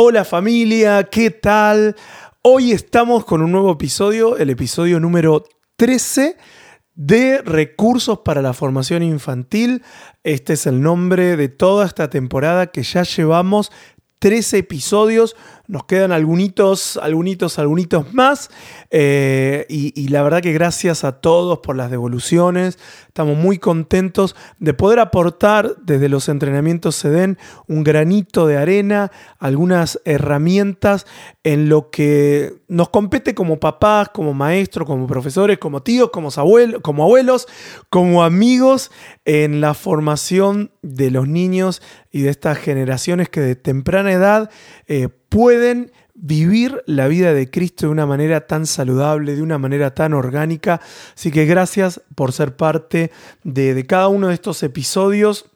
Hola familia, ¿qué tal? Hoy estamos con un nuevo episodio, el episodio número 13 de Recursos para la Formación Infantil. Este es el nombre de toda esta temporada que ya llevamos 13 episodios nos quedan algunos, algunos, algunos más. Eh, y, la verdad que gracias a todos por las devoluciones. Estamos muy contentos de poder aportar desde los entrenamientos SEDEN un granito de arena, algunas herramientas en lo que nos compete como papás, como maestros, como profesores, como tíos, como abuelos, como, abuelos, como amigos en la formación de los niños y de estas generaciones que de temprana edad eh, pueden vivir la vida de Cristo de una manera tan saludable, de una manera tan orgánica. Así que gracias por ser parte de, cada uno de estos episodios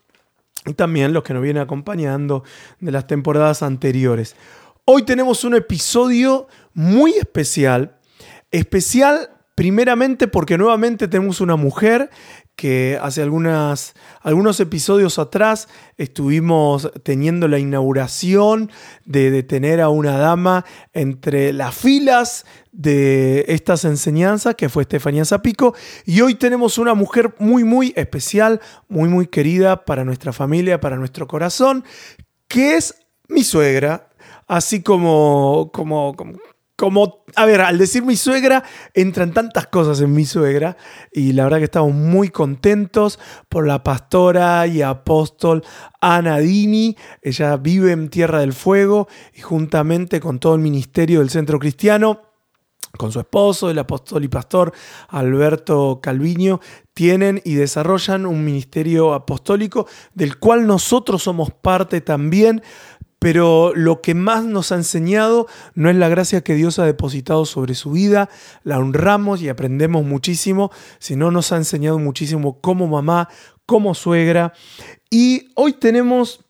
y también los que nos vienen acompañando de las temporadas anteriores. Hoy tenemos un episodio muy especial, especial primeramente porque nuevamente tenemos una mujer que hace algunas, algunos episodios atrás estuvimos teniendo la inauguración de, tener a una dama entre las filas de estas enseñanzas, que fue Estefanía Zapico, y hoy tenemos una mujer muy, muy especial, muy, muy querida para nuestra familia, para nuestro corazón, que es mi suegra, así como, como, como como, a ver, al decir mi suegra, entran tantas cosas en mi suegra y la verdad que estamos muy contentos por la pastora y apóstol Ana Dini. Ella vive en Tierra del Fuego y juntamente con todo el ministerio del Centro Cristiano, con su esposo, el apóstol y pastor Alberto Calviño, tienen y desarrollan un ministerio apostólico del cual nosotros somos parte también pero lo que más nos ha enseñado no es la gracia que Dios ha depositado sobre su vida, la honramos y aprendemos muchísimo, sino nos ha enseñado muchísimo como mamá, como suegra. Y hoy tenemos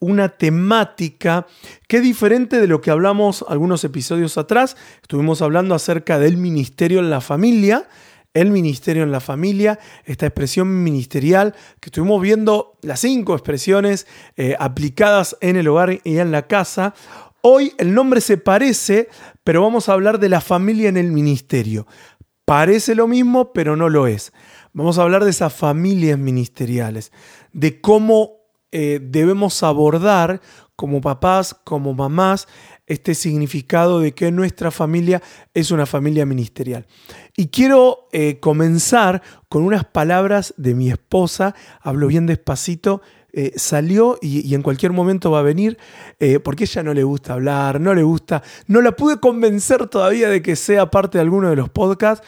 una temática que es diferente de lo que hablamos algunos episodios atrás. Estuvimos hablando acerca del ministerio en la familia el ministerio en la familia, esta expresión ministerial que estuvimos viendo las cinco expresiones eh, aplicadas en el hogar y en la casa. Hoy el nombre se parece, pero vamos a hablar de la familia en el ministerio. Parece lo mismo, pero no lo es. Vamos a hablar de esas familias ministeriales, de cómo eh, debemos abordar como papás, como mamás, este significado de que nuestra familia es una familia ministerial. Y quiero eh, comenzar con unas palabras de mi esposa, hablo bien despacito, eh, salió y, en cualquier momento va a venir, eh, porque ella no le gusta hablar, no le gusta, no la pude convencer todavía de que sea parte de alguno de los podcasts,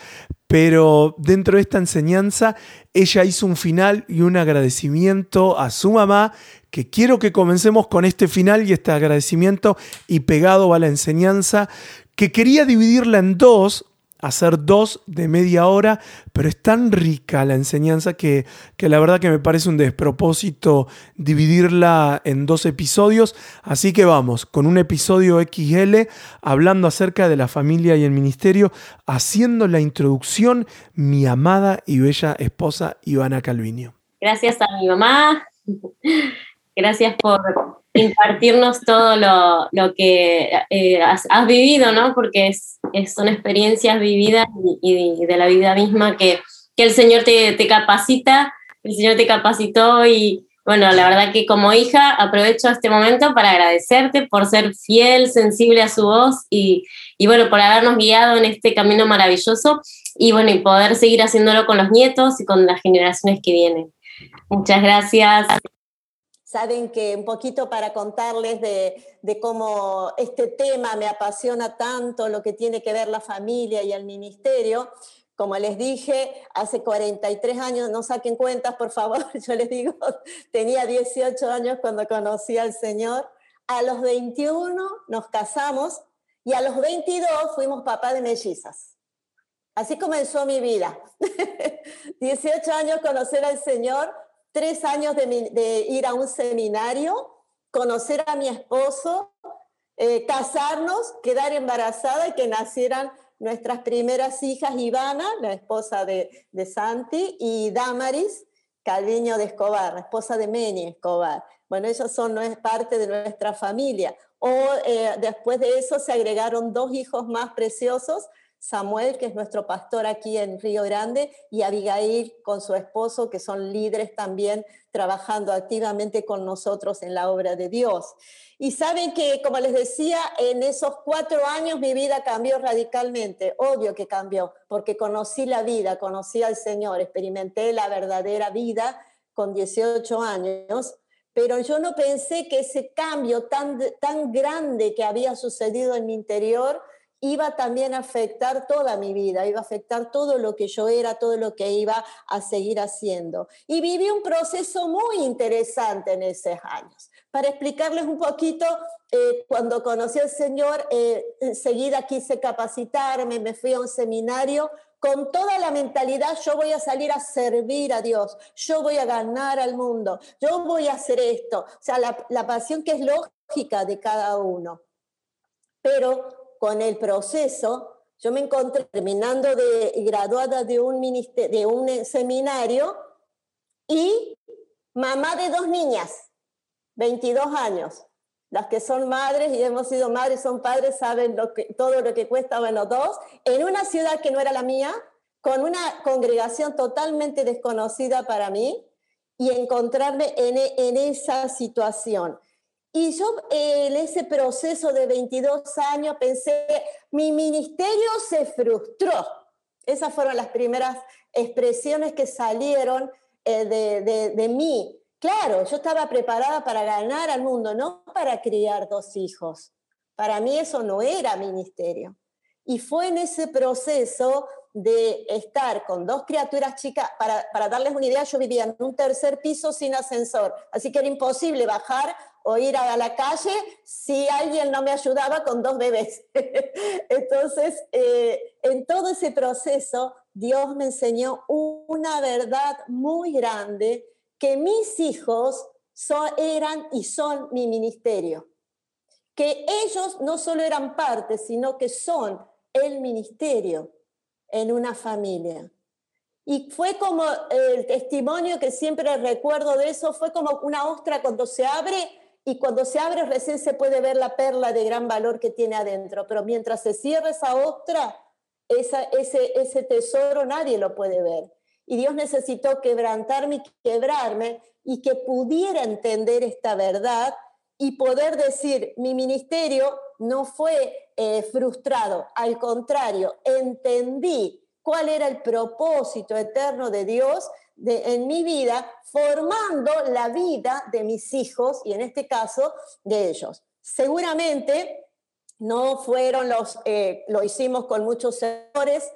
pero dentro de esta enseñanza ella hizo un final y un agradecimiento a su mamá que quiero que comencemos con este final y este agradecimiento y pegado a la enseñanza, que quería dividirla en dos, hacer dos de media hora, pero es tan rica la enseñanza que, que, la verdad que me parece un despropósito dividirla en dos episodios. Así que vamos, con un episodio XL hablando acerca de la familia y el ministerio, haciendo la introducción mi amada y bella esposa Ivana Calviño. Gracias a mi mamá, Gracias por impartirnos todo lo, que eh, has, vivido, ¿no? Porque es, son experiencias vividas y, de la vida misma que, el Señor te, capacita, el Señor te capacitó y bueno, la verdad que como hija aprovecho este momento para agradecerte por ser fiel, sensible a su voz y, y bueno, por habernos guiado en este camino maravilloso y bueno, y poder seguir haciéndolo con los nietos y con las generaciones que vienen. Muchas gracias. Saben que un poquito para contarles de, cómo este tema me apasiona tanto, lo que tiene que ver la familia y el ministerio. Como les dije, hace 43 años, no saquen cuentas, por favor, yo les digo, tenía 18 años cuando conocí al Señor. A los 21 nos casamos y a los 22 fuimos papá de mellizas. Así comenzó mi vida. 18 años conocer al Señor, tres años de, ir a un seminario, conocer a mi esposo, eh, casarnos, quedar embarazada y que nacieran nuestras primeras hijas, Ivana, la esposa de, de Santi, y Damaris, Calviño de Escobar, la esposa de Meni Escobar. Bueno, ellos son no es parte de nuestra familia. o eh, después de eso se agregaron dos hijos más preciosos, Samuel, que es nuestro pastor aquí en Río Grande, y Abigail con su esposo, que son líderes también trabajando activamente con nosotros en la obra de Dios. Y saben que, como les decía, en esos cuatro años mi vida cambió radicalmente. Obvio que cambió, porque conocí la vida, conocí al Señor, experimenté la verdadera vida con 18 años, pero yo no pensé que ese cambio tan, tan grande que había sucedido en mi interior iba también a afectar toda mi vida, iba a afectar todo lo que yo era, todo lo que iba a seguir haciendo. Y viví un proceso muy interesante en esos años. Para explicarles un poquito, eh, cuando conocí al Señor, eh, enseguida quise capacitarme, me fui a un seminario con toda la mentalidad, yo voy a salir a servir a Dios, yo voy a ganar al mundo, yo voy a hacer esto. O sea, la, la pasión que es lógica de cada uno. Pero con el proceso, yo me encontré terminando de graduada de un, de un seminario y mamá de dos niñas, 22 años. Las que son madres y hemos sido madres, son padres, saben lo que, todo lo que cuesta, bueno, dos, en una ciudad que no era la mía, con una congregación totalmente desconocida para mí y encontrarme en, en esa situación. Y yo en ese proceso de 22 años pensé, mi ministerio se frustró. Esas fueron las primeras expresiones que salieron eh, de, de, mí. Claro, yo estaba preparada para ganar al mundo, no para criar dos hijos. Para mí eso no era ministerio. Y fue en ese proceso de estar con dos criaturas chicas, para, para, darles una idea, yo vivía en un tercer piso sin ascensor, así que era imposible bajar o ir a la calle si alguien no me ayudaba con dos bebés. Entonces, eh, en todo ese proceso, Dios me enseñó una verdad muy grande, que mis hijos eran y son mi ministerio, que ellos no solo eran parte, sino que son el ministerio en una familia. Y fue como el testimonio que siempre recuerdo de eso, fue como una ostra cuando se abre y cuando se abre recién se puede ver la perla de gran valor que tiene adentro, pero mientras se cierra esa ostra, esa, ese, ese tesoro nadie lo puede ver. Y Dios necesitó quebrantarme y quebrarme y que pudiera entender esta verdad y poder decir, mi ministerio no fue eh, frustrado, al contrario, entendí cuál era el propósito eterno de Dios en mi vida, formando la vida de mis hijos y en este caso de ellos. Seguramente no fueron los, eh, lo hicimos con muchos errores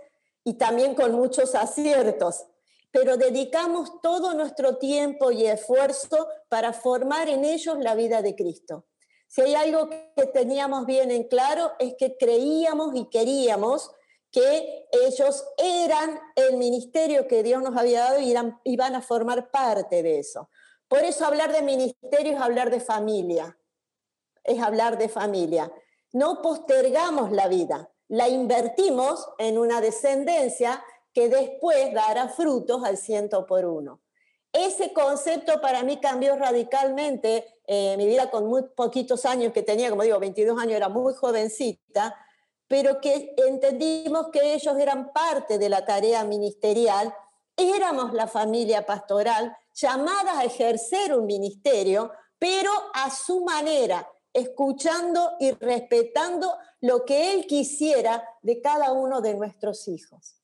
y también con muchos aciertos, pero dedicamos todo nuestro tiempo y esfuerzo para formar en ellos la vida de Cristo. Si hay algo que teníamos bien en claro es que creíamos y queríamos que ellos eran el ministerio que Dios nos había dado y iban van a formar parte de eso. Por eso hablar de ministerio es hablar de familia, es hablar de familia. No postergamos la vida, la invertimos en una descendencia que después dará frutos al ciento por uno. Ese concepto para mí cambió radicalmente eh, mi vida con muy poquitos años que tenía, como digo, 22 años, era muy jovencita, pero que entendimos que ellos eran parte de la tarea ministerial, éramos la familia pastoral llamada a ejercer un ministerio, pero a su manera, escuchando y respetando lo que Él quisiera de cada uno de nuestros hijos.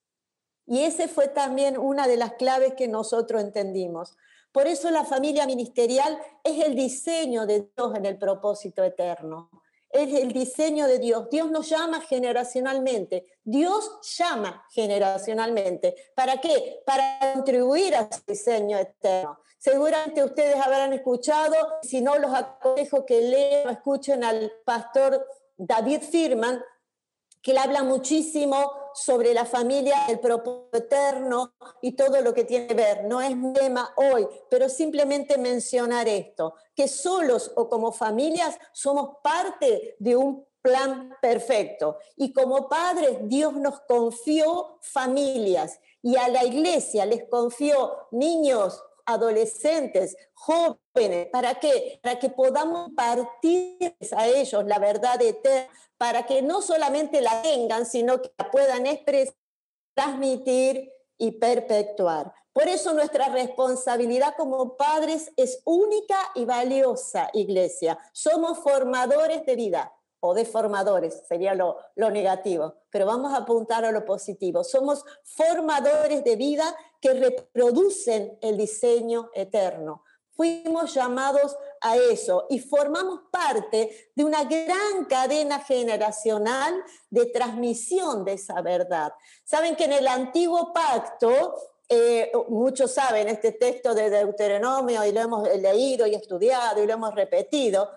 Y ese fue también una de las claves que nosotros entendimos. Por eso la familia ministerial es el diseño de Dios en el propósito eterno es el diseño de Dios. Dios nos llama generacionalmente. Dios llama generacionalmente. ¿Para qué? Para contribuir a su diseño eterno. Seguramente ustedes habrán escuchado, si no los aconsejo que lean o escuchen al pastor David Firman, que él habla muchísimo sobre la familia, el propósito eterno y todo lo que tiene que ver. No es tema hoy, pero simplemente mencionar esto, que solos o como familias somos parte de un plan perfecto. Y como padres, Dios nos confió familias y a la iglesia les confió niños, adolescentes, jóvenes. ¿Para qué? Para que podamos partir a ellos la verdad eterna, para que no solamente la tengan, sino que la puedan expresar, transmitir y perpetuar. Por eso nuestra responsabilidad como padres es única y valiosa, iglesia. Somos formadores de vida o deformadores, sería lo, lo, negativo, pero vamos a apuntar a lo positivo. Somos formadores de vida que reproducen el diseño eterno. Fuimos llamados a eso y formamos parte de una gran cadena generacional de transmisión de esa verdad. Saben que en el antiguo pacto, eh, muchos saben este texto de Deuteronomio y lo hemos leído y estudiado y lo hemos repetido,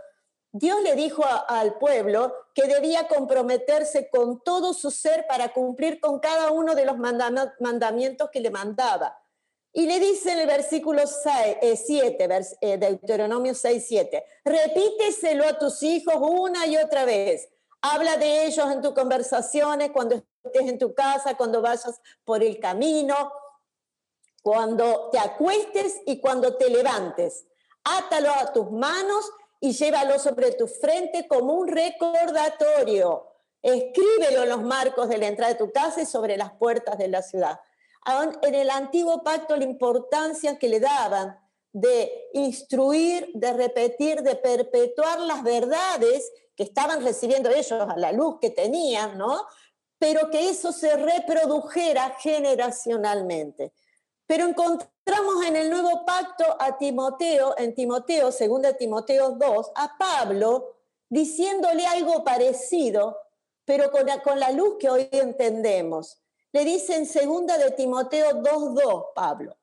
Dios le dijo al pueblo que debía comprometerse con todo su ser para cumplir con cada uno de los mandamientos que le mandaba. Y le dice en el versículo 7, eh, eh, Deuteronomio 6, 7, repíteselo a tus hijos una y otra vez. Habla de ellos en tus conversaciones, cuando estés en tu casa, cuando vayas por el camino, cuando te acuestes y cuando te levantes. Átalo a tus manos y llévalo sobre tu frente como un recordatorio. Escríbelo en los marcos de la entrada de tu casa y sobre las puertas de la ciudad. En el antiguo pacto la importancia que le daban de instruir, de repetir, de perpetuar las verdades que estaban recibiendo ellos a la luz que tenían, ¿no? Pero que eso se reprodujera generacionalmente. Pero encontramos en el nuevo pacto a Timoteo, en Timoteo, 2 Timoteo 2, a Pablo diciéndole algo parecido, pero con la, con la luz que hoy entendemos. Le dice en 2 de Timoteo 2.2, Pablo,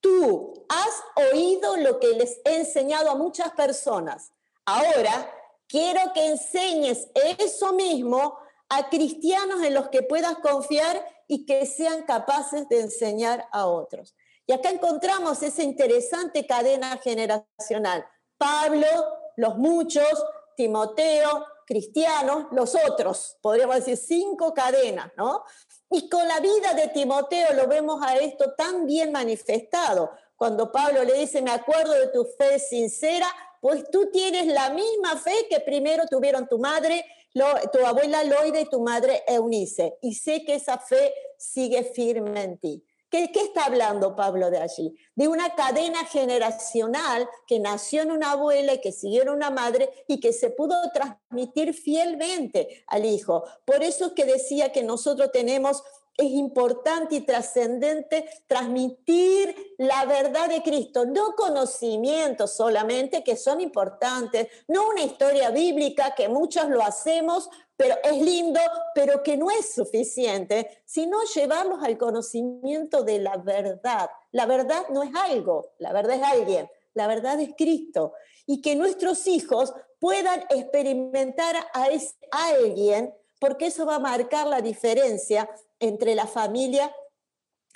tú has oído lo que les he enseñado a muchas personas. Ahora quiero que enseñes eso mismo a cristianos en los que puedas confiar y que sean capaces de enseñar a otros. Y acá encontramos esa interesante cadena generacional. Pablo, los muchos, Timoteo, cristianos, los otros, podríamos decir cinco cadenas, ¿no? Y con la vida de Timoteo lo vemos a esto tan bien manifestado. Cuando Pablo le dice, me acuerdo de tu fe sincera, pues tú tienes la misma fe que primero tuvieron tu madre tu abuela Loida y tu madre Eunice, y sé que esa fe sigue firme en ti. ¿Qué, ¿Qué, está hablando Pablo de allí? De una cadena generacional que nació en una abuela y que siguió en una madre y que se pudo transmitir fielmente al hijo. Por eso que decía que nosotros tenemos es importante y trascendente transmitir la verdad de Cristo, no conocimientos solamente que son importantes, no una historia bíblica que muchos lo hacemos, pero es lindo, pero que no es suficiente, sino llevarlos al conocimiento de la verdad. La verdad no es algo, la verdad es alguien, la verdad es Cristo. Y que nuestros hijos puedan experimentar a ese alguien porque eso va a marcar la diferencia entre la familia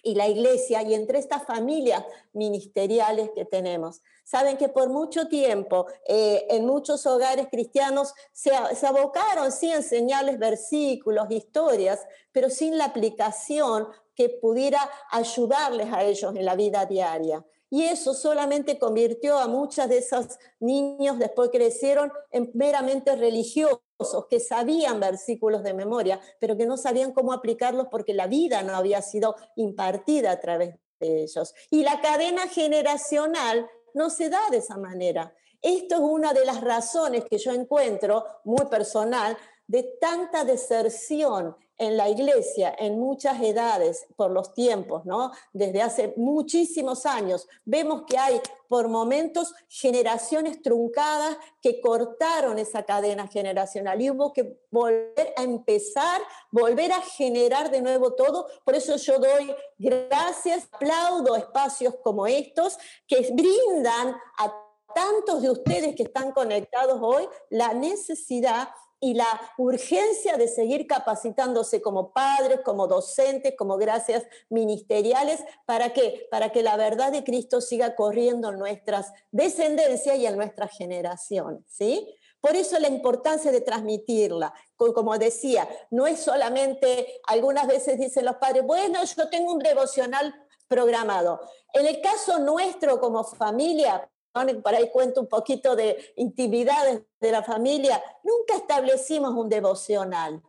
y la iglesia y entre estas familias ministeriales que tenemos. Saben que por mucho tiempo eh, en muchos hogares cristianos se, abocaron sí enseñarles versículos, historias, pero sin la aplicación que pudiera ayudarles a ellos en la vida diaria. Y eso solamente convirtió a muchas de esos niños, después crecieron, en meramente religiosos, que sabían versículos de memoria, pero que no sabían cómo aplicarlos porque la vida no había sido impartida a través de ellos. Y la cadena generacional no se da de esa manera. Esto es una de las razones que yo encuentro, muy personal, de tanta deserción en la iglesia en muchas edades por los tiempos, ¿no? Desde hace muchísimos años vemos que hay por momentos generaciones truncadas que cortaron esa cadena generacional y hubo que volver a empezar, volver a generar de nuevo todo. Por eso yo doy gracias, aplaudo espacios como estos que brindan a tantos de ustedes que están conectados hoy la necesidad y la urgencia de seguir capacitándose como padres, como docentes, como gracias ministeriales, ¿para qué? Para que la verdad de Cristo siga corriendo en nuestras descendencias y en nuestras generaciones, ¿sí? Por eso la importancia de transmitirla. Como decía, no es solamente, algunas veces dicen los padres, bueno, yo tengo un devocional programado. En el caso nuestro como familia, por ahí cuento un poquito de intimidades de la familia, nunca establecimos un devocional,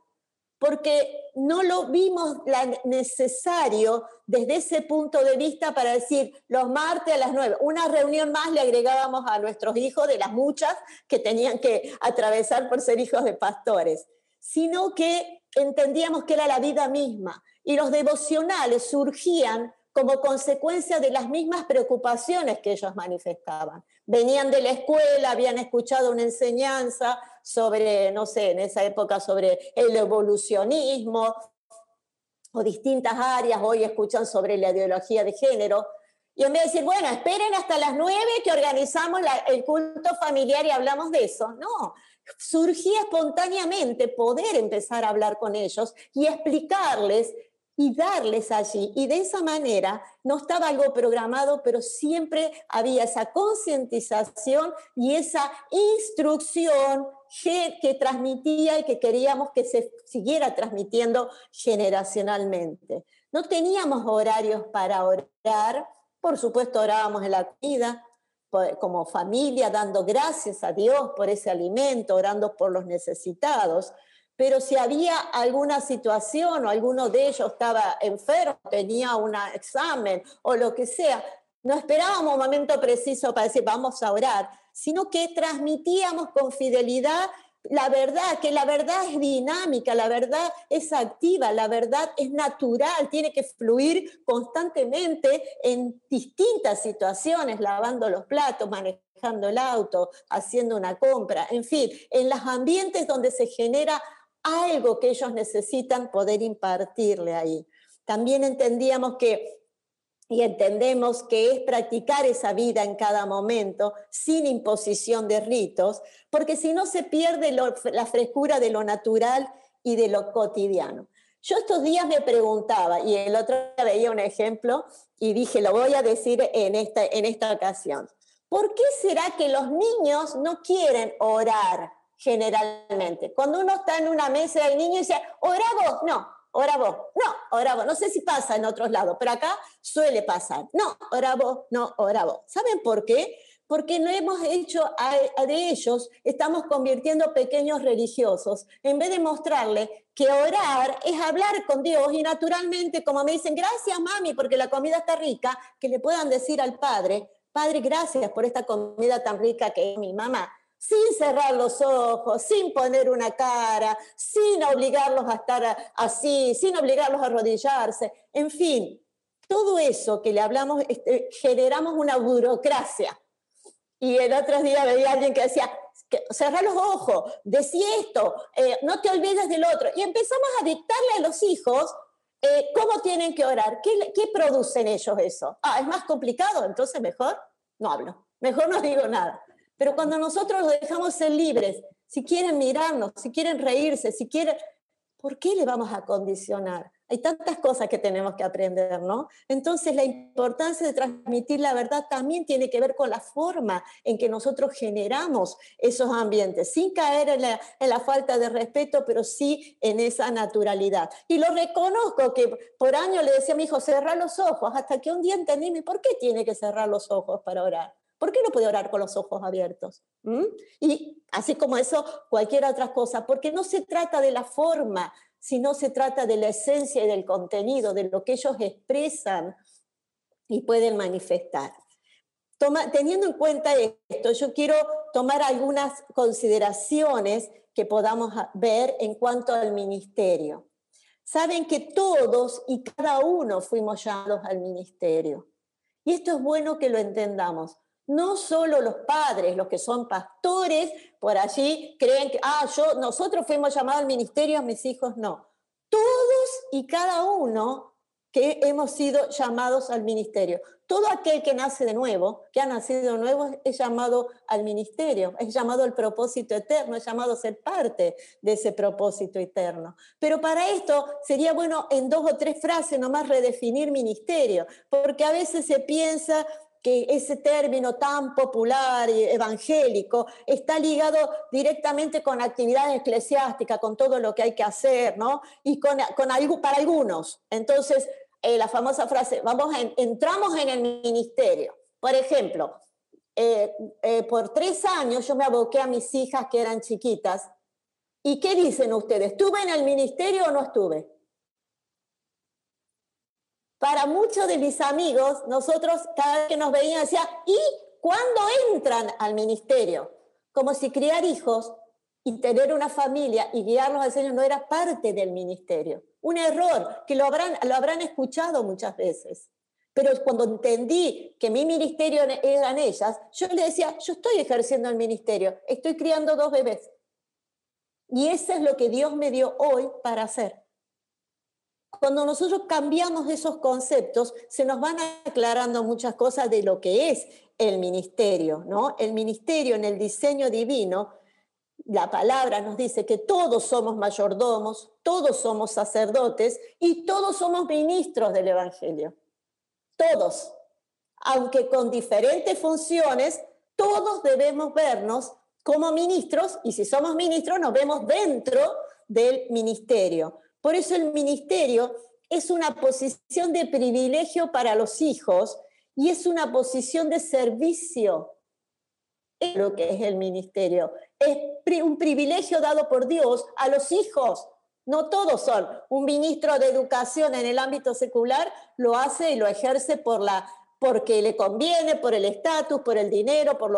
porque no lo vimos necesario desde ese punto de vista para decir los martes a las nueve, una reunión más le agregábamos a nuestros hijos de las muchas que tenían que atravesar por ser hijos de pastores, sino que entendíamos que era la vida misma y los devocionales surgían como consecuencia de las mismas preocupaciones que ellos manifestaban. Venían de la escuela, habían escuchado una enseñanza sobre, no sé, en esa época sobre el evolucionismo o distintas áreas, hoy escuchan sobre la ideología de género. Y en vez de decir, bueno, esperen hasta las nueve que organizamos el culto familiar y hablamos de eso, no, surgía espontáneamente poder empezar a hablar con ellos y explicarles y darles allí. Y de esa manera no estaba algo programado, pero siempre había esa concientización y esa instrucción que transmitía y que queríamos que se siguiera transmitiendo generacionalmente. No teníamos horarios para orar, por supuesto orábamos en la vida como familia, dando gracias a Dios por ese alimento, orando por los necesitados, pero si había alguna situación o alguno de ellos estaba enfermo, tenía un examen o lo que sea, no esperábamos un momento preciso para decir vamos a orar, sino que transmitíamos con fidelidad la verdad, que la verdad es dinámica, la verdad es activa, la verdad es natural, tiene que fluir constantemente en distintas situaciones, lavando los platos, manejando el auto, haciendo una compra, en fin, en los ambientes donde se genera algo que ellos necesitan poder impartirle ahí. También entendíamos que y entendemos que es practicar esa vida en cada momento sin imposición de ritos, porque si no se pierde la frescura de lo natural y de lo cotidiano. Yo estos días me preguntaba, y el otro día veía un ejemplo y dije, lo voy a decir en esta, en esta ocasión, ¿por qué será que los niños no quieren orar? Generalmente. Cuando uno está en una mesa del niño y dice, ora vos, no, ora vos, no, ora vos. No sé si pasa en otros lados, pero acá suele pasar. No, ora vos, no, ora vos. ¿Saben por qué? Porque no hemos hecho a, de ellos, estamos convirtiendo pequeños religiosos, en vez de mostrarle que orar es hablar con Dios y naturalmente, como me dicen, gracias mami, porque la comida está rica, que le puedan decir al Padre, Padre, gracias por esta comida tan rica que es mi mamá sin cerrar los ojos, sin poner una cara, sin obligarlos a estar así, sin obligarlos a arrodillarse, en fin, todo eso que le hablamos, este, generamos una burocracia. Y el otro día veía a alguien que decía, cerrar los ojos, decía esto, eh, no te olvides del otro. Y empezamos a dictarle a los hijos eh, cómo tienen que orar, ¿Qué, qué producen ellos eso. Ah, es más complicado, entonces mejor no hablo, mejor no digo nada. Pero cuando nosotros los dejamos ser libres, si quieren mirarnos, si quieren reírse, si quieren, ¿por qué le vamos a condicionar? Hay tantas cosas que tenemos que aprender, ¿no? Entonces la importancia de transmitir la verdad también tiene que ver con la forma en que nosotros generamos esos ambientes, sin caer en la, en la falta de respeto, pero sí en esa naturalidad. Y lo reconozco que por años le decía a mi hijo, cerrar los ojos, hasta que un día entendí, ¿por qué tiene que cerrar los ojos para orar? ¿Por qué no puede orar con los ojos abiertos? ¿Mm? Y así como eso, cualquier otra cosa, porque no se trata de la forma, sino se trata de la esencia y del contenido, de lo que ellos expresan y pueden manifestar. teniendo en cuenta esto, yo quiero tomar algunas consideraciones que podamos ver en cuanto al ministerio. Saben que todos y cada uno fuimos llamados al ministerio. Y esto es bueno que lo entendamos no solo los padres, los que son pastores, por allí creen que, ah, yo, nosotros fuimos llamados al ministerio, mis hijos no. Todos y cada uno que hemos sido llamados al ministerio. Todo aquel que nace de nuevo, que ha nacido de nuevo, es llamado al ministerio, es llamado al propósito eterno, es llamado a ser parte de ese propósito eterno. Pero para esto sería bueno en dos o tres frases nomás redefinir ministerio, porque a veces se piensa que ese término tan popular y evangélico está ligado directamente con actividades eclesiásticas, con todo lo que hay que hacer, ¿no? Y con, con para algunos. Entonces, eh, la famosa frase, vamos entramos en el ministerio. Por ejemplo, eh, eh, por tres años yo me aboqué a mis hijas que eran chiquitas. ¿Y qué dicen ustedes? ¿Estuve en el ministerio o no estuve? Para muchos de mis amigos, nosotros cada vez que nos veían decía, ¿y cuándo entran al ministerio? Como si criar hijos y tener una familia y guiarlos al Señor no era parte del ministerio. Un error que lo habrán, lo habrán escuchado muchas veces. Pero cuando entendí que mi ministerio eran ellas, yo le decía, yo estoy ejerciendo el ministerio, estoy criando dos bebés. Y eso es lo que Dios me dio hoy para hacer. Cuando nosotros cambiamos esos conceptos, se nos van aclarando muchas cosas de lo que es el ministerio, ¿no? El ministerio en el diseño divino la palabra nos dice que todos somos mayordomos, todos somos sacerdotes y todos somos ministros del Evangelio. Todos. Aunque con diferentes funciones, todos debemos vernos como ministros y si somos ministros nos vemos dentro del ministerio. Por eso el ministerio es una posición de privilegio para los hijos y es una posición de servicio es lo que es el ministerio. Es un privilegio dado por Dios a los hijos. No todos son. Un ministro de educación en el ámbito secular lo hace y lo ejerce por la, porque le conviene, por el estatus, por el dinero, por,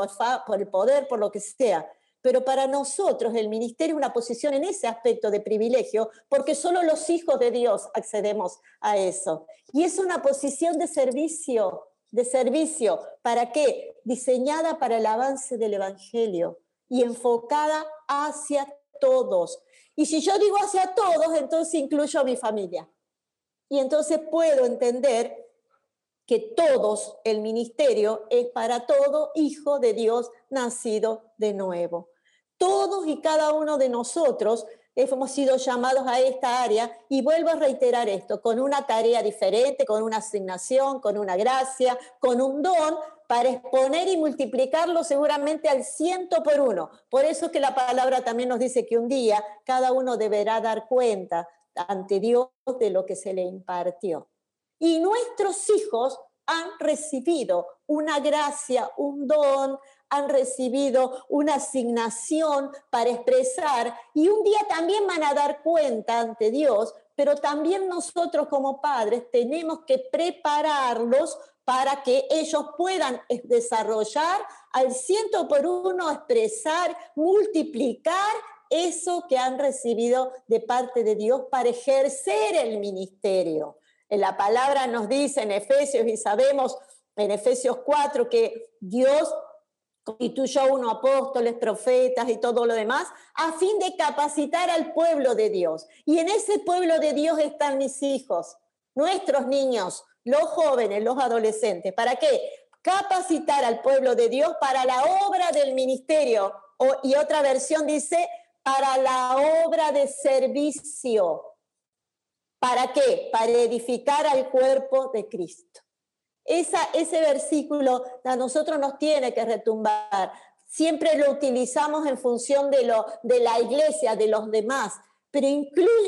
por el poder, por lo que sea. Pero para nosotros el ministerio es una posición en ese aspecto de privilegio, porque solo los hijos de Dios accedemos a eso. Y es una posición de servicio, de servicio. ¿Para qué? Diseñada para el avance del Evangelio y enfocada hacia todos. Y si yo digo hacia todos, entonces incluyo a mi familia. Y entonces puedo entender que todos, el ministerio es para todo hijo de Dios nacido de nuevo. Todos y cada uno de nosotros hemos sido llamados a esta área y vuelvo a reiterar esto, con una tarea diferente, con una asignación, con una gracia, con un don para exponer y multiplicarlo seguramente al ciento por uno. Por eso que la palabra también nos dice que un día cada uno deberá dar cuenta ante Dios de lo que se le impartió. Y nuestros hijos han recibido una gracia, un don, han recibido una asignación para expresar y un día también van a dar cuenta ante Dios, pero también nosotros como padres tenemos que prepararlos para que ellos puedan desarrollar al ciento por uno, expresar, multiplicar eso que han recibido de parte de Dios para ejercer el ministerio. La palabra nos dice en Efesios y sabemos en Efesios 4 que Dios constituyó unos apóstoles, profetas y todo lo demás, a fin de capacitar al pueblo de Dios. Y en ese pueblo de Dios están mis hijos, nuestros niños, los jóvenes, los adolescentes. ¿Para qué? Capacitar al pueblo de Dios para la obra del ministerio. y otra versión dice, para la obra de servicio. ¿Para qué? Para edificar al cuerpo de Cristo ese versículo a nosotros nos tiene que retumbar. Siempre lo utilizamos en función de, lo, de la iglesia, de los demás, pero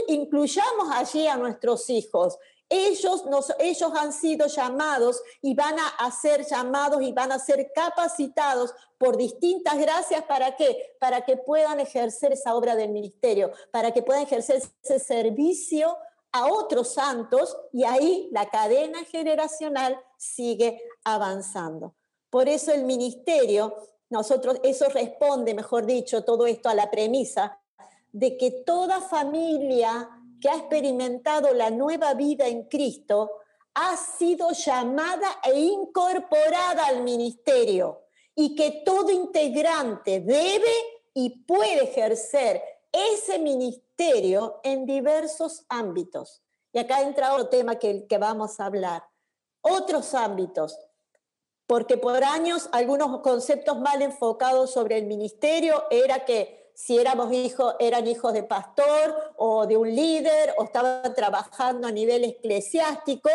incluyamos allí a nuestros hijos. Ellos, ellos han sido llamados y van a ser llamados y van a ser capacitados por distintas gracias. ¿Para qué? Para que puedan ejercer esa obra del ministerio, para que puedan ejercer ese servicio a otros santos y ahí la cadena generacional sigue avanzando. Por eso el ministerio, nosotros, eso responde, mejor dicho, todo esto a la premisa de que toda familia que ha experimentado la nueva vida en Cristo ha sido llamada e incorporada al ministerio y que todo integrante debe y puede ejercer ese ministerio en diversos ámbitos. Y acá entra otro tema que, que vamos a hablar. Otros ámbitos, porque por años algunos conceptos mal enfocados sobre el ministerio era que si éramos hijos, eran hijos de pastor o de un líder o estaban trabajando a nivel eclesiástico,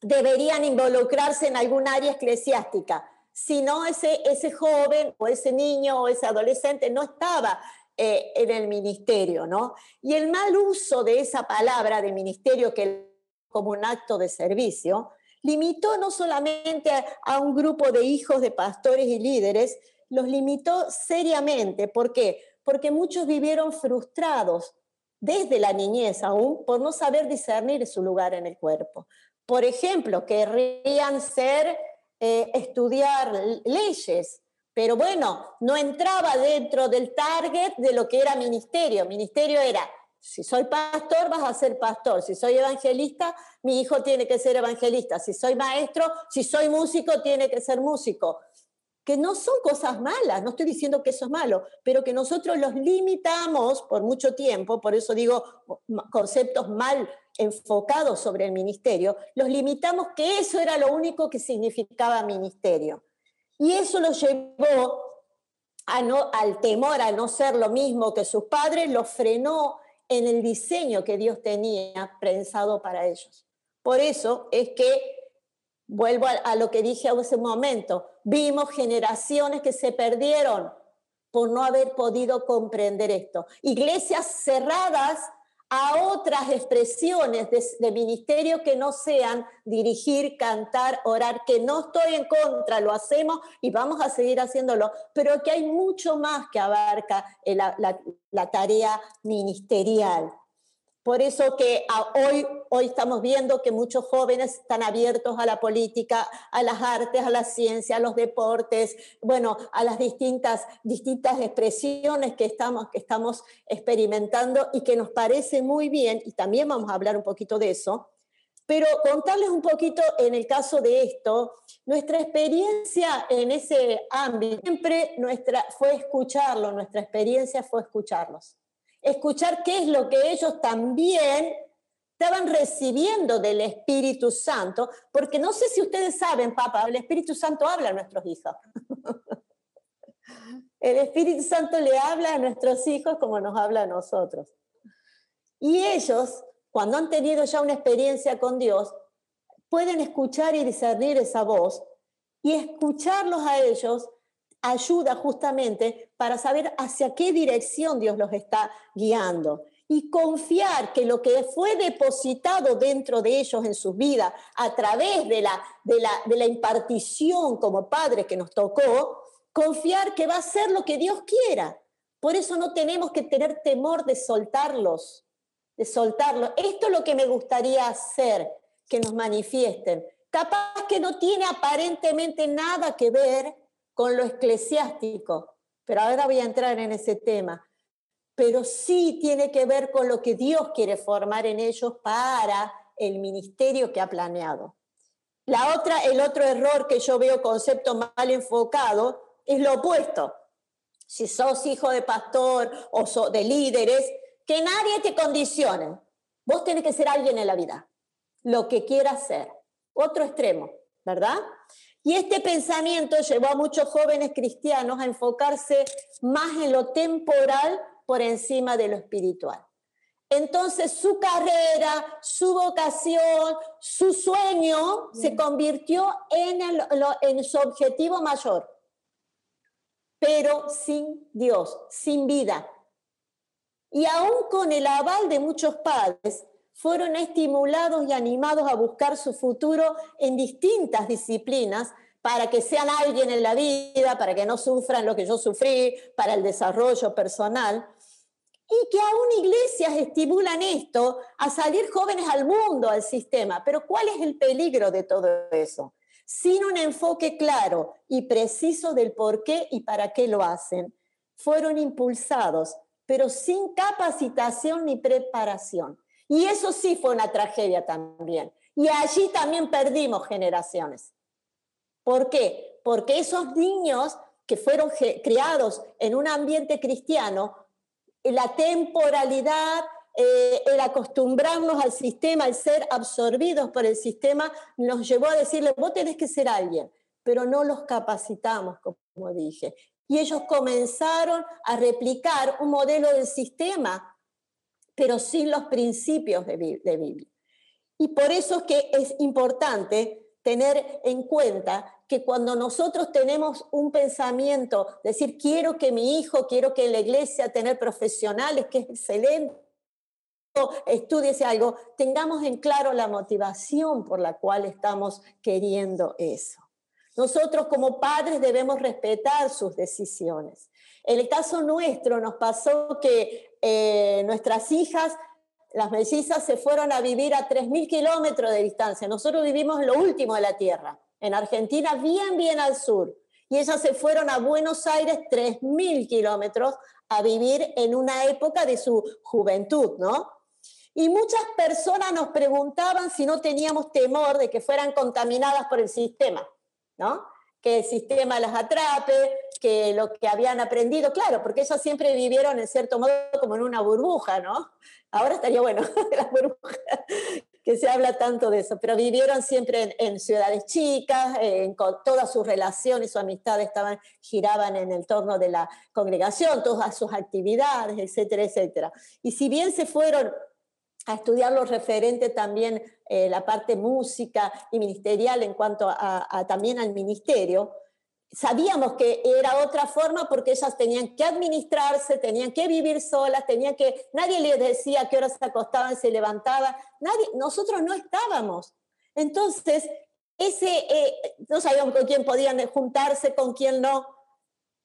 deberían involucrarse en algún área eclesiástica. Si no, ese, ese joven o ese niño o ese adolescente no estaba eh, en el ministerio, ¿no? Y el mal uso de esa palabra de ministerio que como un acto de servicio, limitó no solamente a, un grupo de hijos de pastores y líderes, los limitó seriamente. ¿Por qué? Porque muchos vivieron frustrados desde la niñez aún por no saber discernir su lugar en el cuerpo. Por ejemplo, querrían ser, eh, estudiar leyes, pero bueno, no entraba dentro del target de lo que era ministerio. Ministerio era si soy pastor, vas a ser pastor. Si soy evangelista, mi hijo tiene que ser evangelista. Si soy maestro, si soy músico, tiene que ser músico. Que no son cosas malas, no estoy diciendo que eso es malo, pero que nosotros los limitamos por mucho tiempo, por eso digo conceptos mal enfocados sobre el ministerio, los limitamos que eso era lo único que significaba ministerio. Y eso lo llevó a no, al temor a no ser lo mismo que sus padres, lo frenó en el diseño que Dios tenía pensado para ellos. Por eso es que, vuelvo a, lo que dije hace un momento, vimos generaciones que se perdieron por no haber podido comprender esto. Iglesias cerradas a otras expresiones de, ministerio que no sean dirigir, cantar, orar, que no estoy en contra, lo hacemos y vamos a seguir haciéndolo, pero que hay mucho más que abarca la tarea ministerial. Por eso que hoy, hoy estamos viendo que muchos jóvenes están abiertos a la política, a las artes, a la ciencia, a los deportes, bueno, a las distintas, distintas expresiones que estamos, que estamos experimentando y que nos parece muy bien, y también vamos a hablar un poquito de eso. Pero contarles un poquito en el caso de esto, nuestra experiencia en ese ámbito siempre nuestra, fue escucharlo, nuestra experiencia fue escucharlos escuchar qué es lo que ellos también estaban recibiendo del Espíritu Santo, porque no sé si ustedes saben, papá, el Espíritu Santo habla a nuestros hijos. El Espíritu Santo le habla a nuestros hijos como nos habla a nosotros. Y ellos, cuando han tenido ya una experiencia con Dios, pueden escuchar y discernir esa voz y escucharlos a ellos ayuda justamente para saber hacia qué dirección Dios los está guiando y confiar que lo que fue depositado dentro de ellos en sus vidas a través de la, de la, de la impartición como padre que nos tocó, confiar que va a ser lo que Dios quiera. Por eso no tenemos que tener temor de soltarlos, de soltarlos. Esto es lo que me gustaría hacer, que nos manifiesten. Capaz que no tiene aparentemente nada que ver con lo eclesiástico, pero ahora voy a entrar en ese tema, pero sí tiene que ver con lo que Dios quiere formar en ellos para el ministerio que ha planeado. La otra, el otro error que yo veo, concepto mal enfocado, es lo opuesto. Si sos hijo de pastor o de líderes, que nadie te condicione. Vos tenés que ser alguien en la vida, lo que quieras ser. Otro extremo, ¿verdad? Y este pensamiento llevó a muchos jóvenes cristianos a enfocarse más en lo temporal por encima de lo espiritual. Entonces su carrera, su vocación, su sueño se convirtió en, en su objetivo mayor, pero sin Dios, sin vida. Y aún con el aval de muchos padres, fueron estimulados y animados a buscar su futuro en distintas disciplinas para que sean alguien en la vida, para que no sufran lo que yo sufrí, para el desarrollo personal. Y que aún iglesias estimulan esto a salir jóvenes al mundo, al sistema. Pero ¿cuál es el peligro de todo eso? Sin un enfoque claro y preciso del por qué y para qué lo hacen, fueron impulsados, pero sin capacitación ni preparación. Y eso sí fue una tragedia también. Y allí también perdimos generaciones. ¿Por qué? Porque esos niños que fueron criados en un ambiente cristiano, la temporalidad, eh, el acostumbrarnos al sistema, el ser absorbidos por el sistema, nos llevó a decirle, vos tenés que ser alguien, pero no los capacitamos, como dije. Y ellos comenzaron a replicar un modelo del sistema pero sin los principios de, Biblia. Y por eso es que es importante tener en cuenta que cuando nosotros tenemos un pensamiento, decir, quiero que mi hijo, quiero que la iglesia tener profesionales, que es excelente, estudiese algo, tengamos en claro la motivación por la cual estamos queriendo eso. Nosotros como padres debemos respetar sus decisiones. El caso nuestro nos pasó que eh, nuestras hijas, las mellizas, se fueron a vivir a 3.000 kilómetros de distancia. Nosotros vivimos lo último de la Tierra, en Argentina, bien, bien al sur. Y ellas se fueron a Buenos Aires 3.000 kilómetros a vivir en una época de su juventud, ¿no? Y muchas personas nos preguntaban si no teníamos temor de que fueran contaminadas por el sistema, ¿no? Que el sistema las atrape, que lo que habían aprendido, claro, porque ellas siempre vivieron en cierto modo como en una burbuja, ¿no? Ahora estaría bueno, la burbuja, que se habla tanto de eso, pero vivieron siempre en, ciudades chicas, en, con todas sus relaciones, su amistad estaban, giraban en el torno de la congregación, todas sus actividades, etcétera, etcétera. Y si bien se fueron a estudiar lo referente también eh, la parte música y ministerial en cuanto a, también al ministerio. Sabíamos que era otra forma porque ellas tenían que administrarse, tenían que vivir solas, tenían que, nadie les decía qué horas se acostaban, se levantaban, nadie, nosotros no estábamos. Entonces, ese, eh, no sabíamos con quién podían juntarse, con quién no,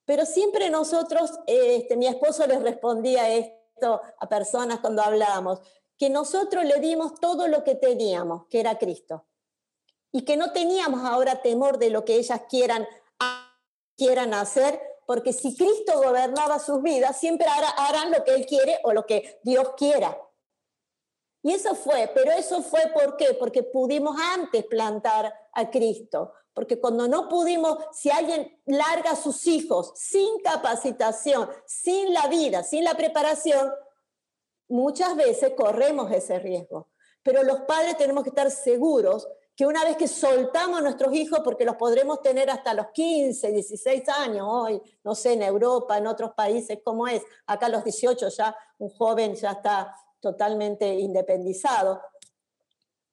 pero siempre nosotros, este, mi esposo les respondía esto a personas cuando hablábamos, que nosotros le dimos todo lo que teníamos, que era Cristo. Y que no teníamos ahora temor de lo que ellas quieran, quieran hacer, porque si Cristo gobernaba sus vidas, siempre harán lo que Él quiere o lo que Dios quiera. Y eso fue, pero eso fue ¿por qué? Porque pudimos antes plantar a Cristo. Porque cuando no pudimos, si alguien larga sus hijos sin capacitación, sin la vida, sin la preparación, muchas veces corremos ese riesgo, pero los padres tenemos que estar seguros que una vez que soltamos a nuestros hijos, porque los podremos tener hasta los 15, 16 años hoy, no sé, en Europa, en otros países, ¿cómo es? Acá a los 18 ya un joven ya está totalmente independizado,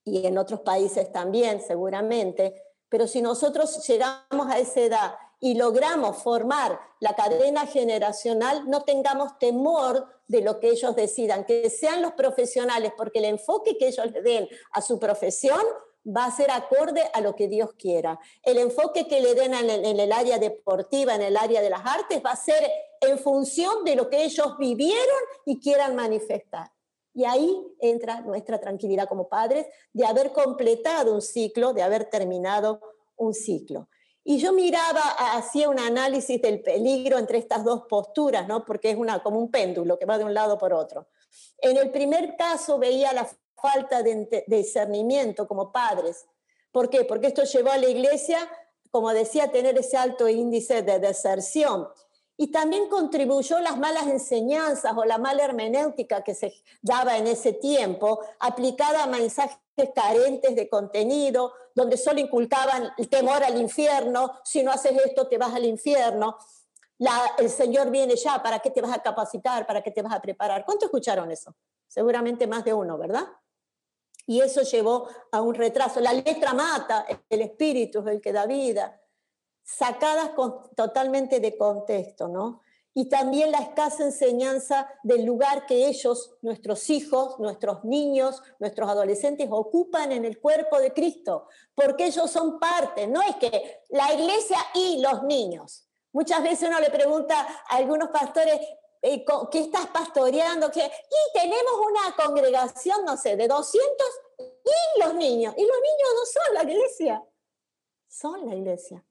y en otros países también, seguramente, pero si nosotros llegamos a esa edad y logramos formar la cadena generacional, no tengamos temor de lo que ellos decidan, que sean los profesionales, porque el enfoque que ellos le den a su profesión va a ser acorde a lo que Dios quiera. El enfoque que le den en el, área deportiva, en el área de las artes, va a ser en función de lo que ellos vivieron y quieran manifestar. Y ahí entra nuestra tranquilidad como padres de haber completado un ciclo, de haber terminado un ciclo. Y yo miraba, hacía un análisis del peligro entre estas dos posturas, ¿no? porque es una, como un péndulo que va de un lado por otro. En el primer caso veía la falta de discernimiento como padres. ¿Por qué? Porque esto llevó a la iglesia, como decía, a tener ese alto índice de deserción. Y también contribuyó las malas enseñanzas o la mala hermenéutica que se daba en ese tiempo, aplicada a mensajes carentes de contenido, donde solo inculcaban el temor al infierno, si no haces esto te vas al infierno, el Señor viene ya, ¿para qué te vas a capacitar? ¿Para qué te vas a preparar? ¿Cuánto escucharon eso? Seguramente más de uno, ¿verdad? Y eso llevó a un retraso. La letra mata, el espíritu es el que da vida, sacadas totalmente de contexto, ¿no? y también la escasa enseñanza del lugar que ellos, nuestros hijos, nuestros niños, nuestros adolescentes ocupan en el cuerpo de Cristo, porque ellos son parte, no es que la iglesia y los niños. Muchas veces uno le pregunta a algunos pastores, eh, ¿qué estás pastoreando? Y tenemos una congregación, no sé, de 200 y los niños. Y los niños no son la iglesia, son la iglesia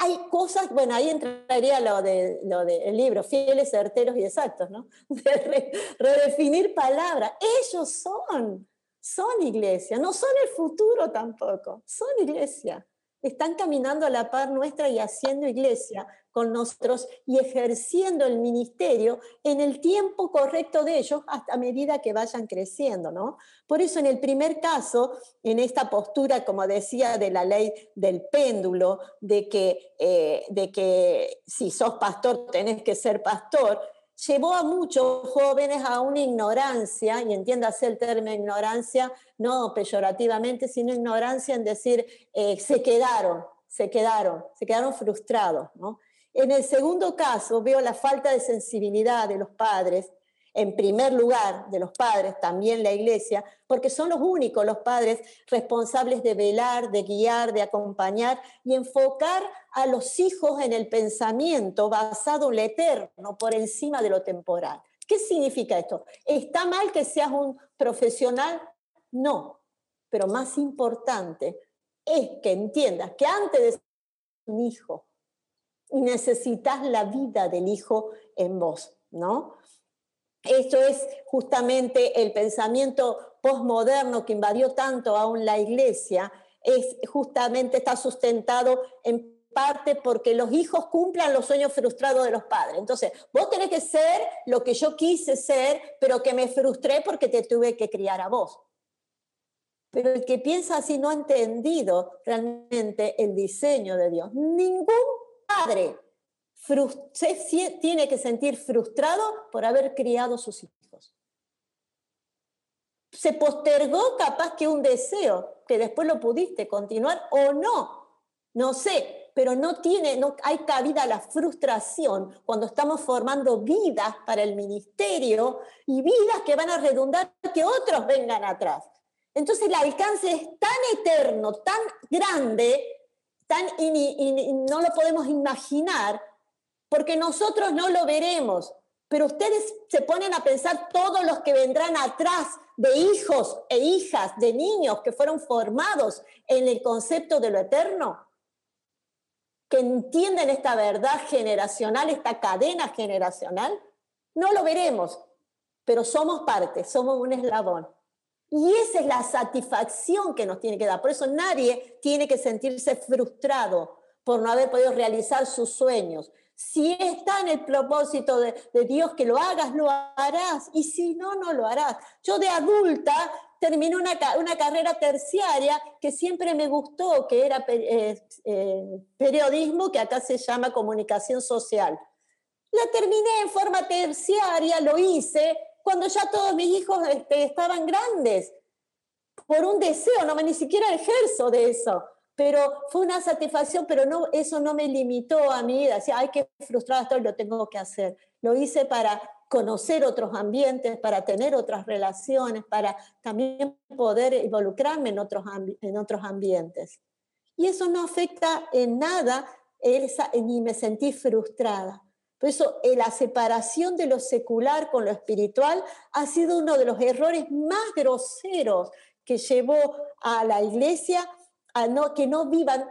hay cosas, bueno, ahí entraría lo del lo de libro, fieles, certeros y exactos, ¿no? De redefinir palabras. Ellos son, son iglesia, no son el futuro tampoco, son iglesia están caminando a la par nuestra y haciendo iglesia con nosotros y ejerciendo el ministerio en el tiempo correcto de ellos hasta medida que vayan creciendo, ¿no? Por eso en el primer caso, en esta postura, como decía, de la ley del péndulo, de que, eh, de que si sos pastor tenés que ser pastor, llevó a muchos jóvenes a una ignorancia, y entiéndase el término ignorancia, no peyorativamente, sino ignorancia en decir, eh, se quedaron, se quedaron, se quedaron frustrados. En el segundo caso, veo la falta de sensibilidad de los padres en primer lugar de los padres, también la iglesia, porque son los únicos los padres responsables de velar, de guiar, de acompañar y enfocar a los hijos en el pensamiento basado en lo eterno por encima de lo temporal. ¿Qué significa esto? ¿Está mal que seas un profesional? No, pero más importante es que entiendas que antes de ser un hijo, necesitas la vida del hijo en vos, ¿no? Esto es justamente el pensamiento postmoderno que invadió tanto aún la iglesia, es justamente está sustentado en parte porque los hijos cumplan los sueños frustrados de los padres. Entonces, vos tenés que ser lo que yo quise ser, pero que me frustré porque te tuve que criar a vos. Pero el que piensa así no ha entendido realmente el diseño de Dios. Ningún padre tiene que sentir frustrado por haber criado sus hijos. Se postergó capaz que un deseo, que después lo pudiste continuar o no, no sé, pero no tiene, no hay cabida la frustración cuando estamos formando vidas para el ministerio y vidas que van a redundar que otros vengan atrás. Entonces el alcance es tan eterno, tan grande, tan no lo podemos imaginar porque nosotros no lo veremos, pero ustedes se ponen a pensar todos los que vendrán atrás de hijos e hijas, de niños que fueron formados en el concepto de lo eterno, que entienden esta verdad generacional, esta cadena generacional. No lo veremos, pero somos parte, somos un eslabón. Y esa es la satisfacción que nos tiene que dar. Por eso nadie tiene que sentirse frustrado por no haber podido realizar sus sueños. Si está en el propósito de, Dios que lo hagas, lo harás. Y si no, no lo harás. Yo de adulta terminé una, una carrera terciaria que siempre me gustó, que era eh, eh, periodismo, que acá se llama comunicación social. La terminé en forma terciaria, lo hice cuando ya todos mis hijos este, estaban grandes. Por un deseo, no me ni siquiera ejerzo de eso pero fue una satisfacción, pero no, eso no me limitó a mi vida. Decía, ay, qué frustrada estoy, lo tengo que hacer. Lo hice para conocer otros ambientes, para tener otras relaciones, para también poder involucrarme en otros, en otros ambientes. Y eso no afecta en nada, esa, ni me sentí frustrada. Por eso eh, la separación de lo secular con lo espiritual ha sido uno de los errores más groseros que llevó a la iglesia no, que no vivan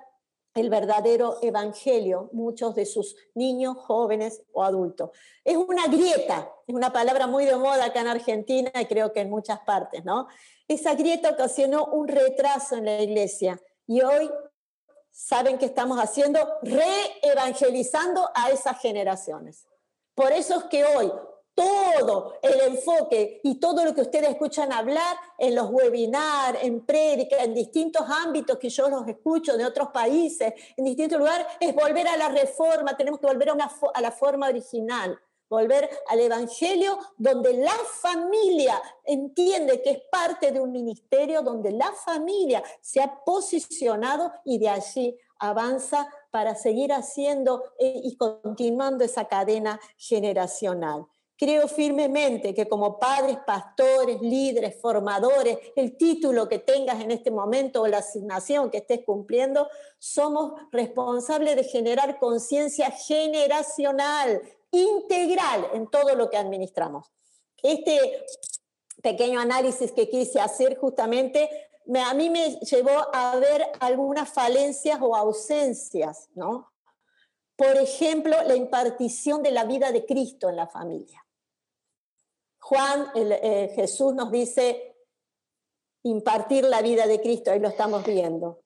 el verdadero evangelio, muchos de sus niños, jóvenes o adultos. Es una grieta, es una palabra muy de moda acá en Argentina y creo que en muchas partes, ¿no? Esa grieta ocasionó un retraso en la iglesia y hoy saben que estamos haciendo re-evangelizando a esas generaciones. Por eso es que hoy todo el enfoque y todo lo que ustedes escuchan hablar en los webinars, en prédica, en distintos ámbitos que yo los escucho de otros países, en distintos lugares, es volver a la reforma, tenemos que volver a, una, a la forma original, volver al Evangelio donde la familia entiende que es parte de un ministerio, donde la familia se ha posicionado y de allí avanza para seguir haciendo eh, y continuando esa cadena generacional. Creo firmemente que como padres, pastores, líderes, formadores, el título que tengas en este momento o la asignación que estés cumpliendo, somos responsables de generar conciencia generacional, integral en todo lo que administramos. Este pequeño análisis que quise hacer justamente a mí me llevó a ver algunas falencias o ausencias, ¿no? Por ejemplo, la impartición de la vida de Cristo en la familia. Juan, eh, Jesús nos dice impartir la vida de Cristo, ahí lo estamos viendo.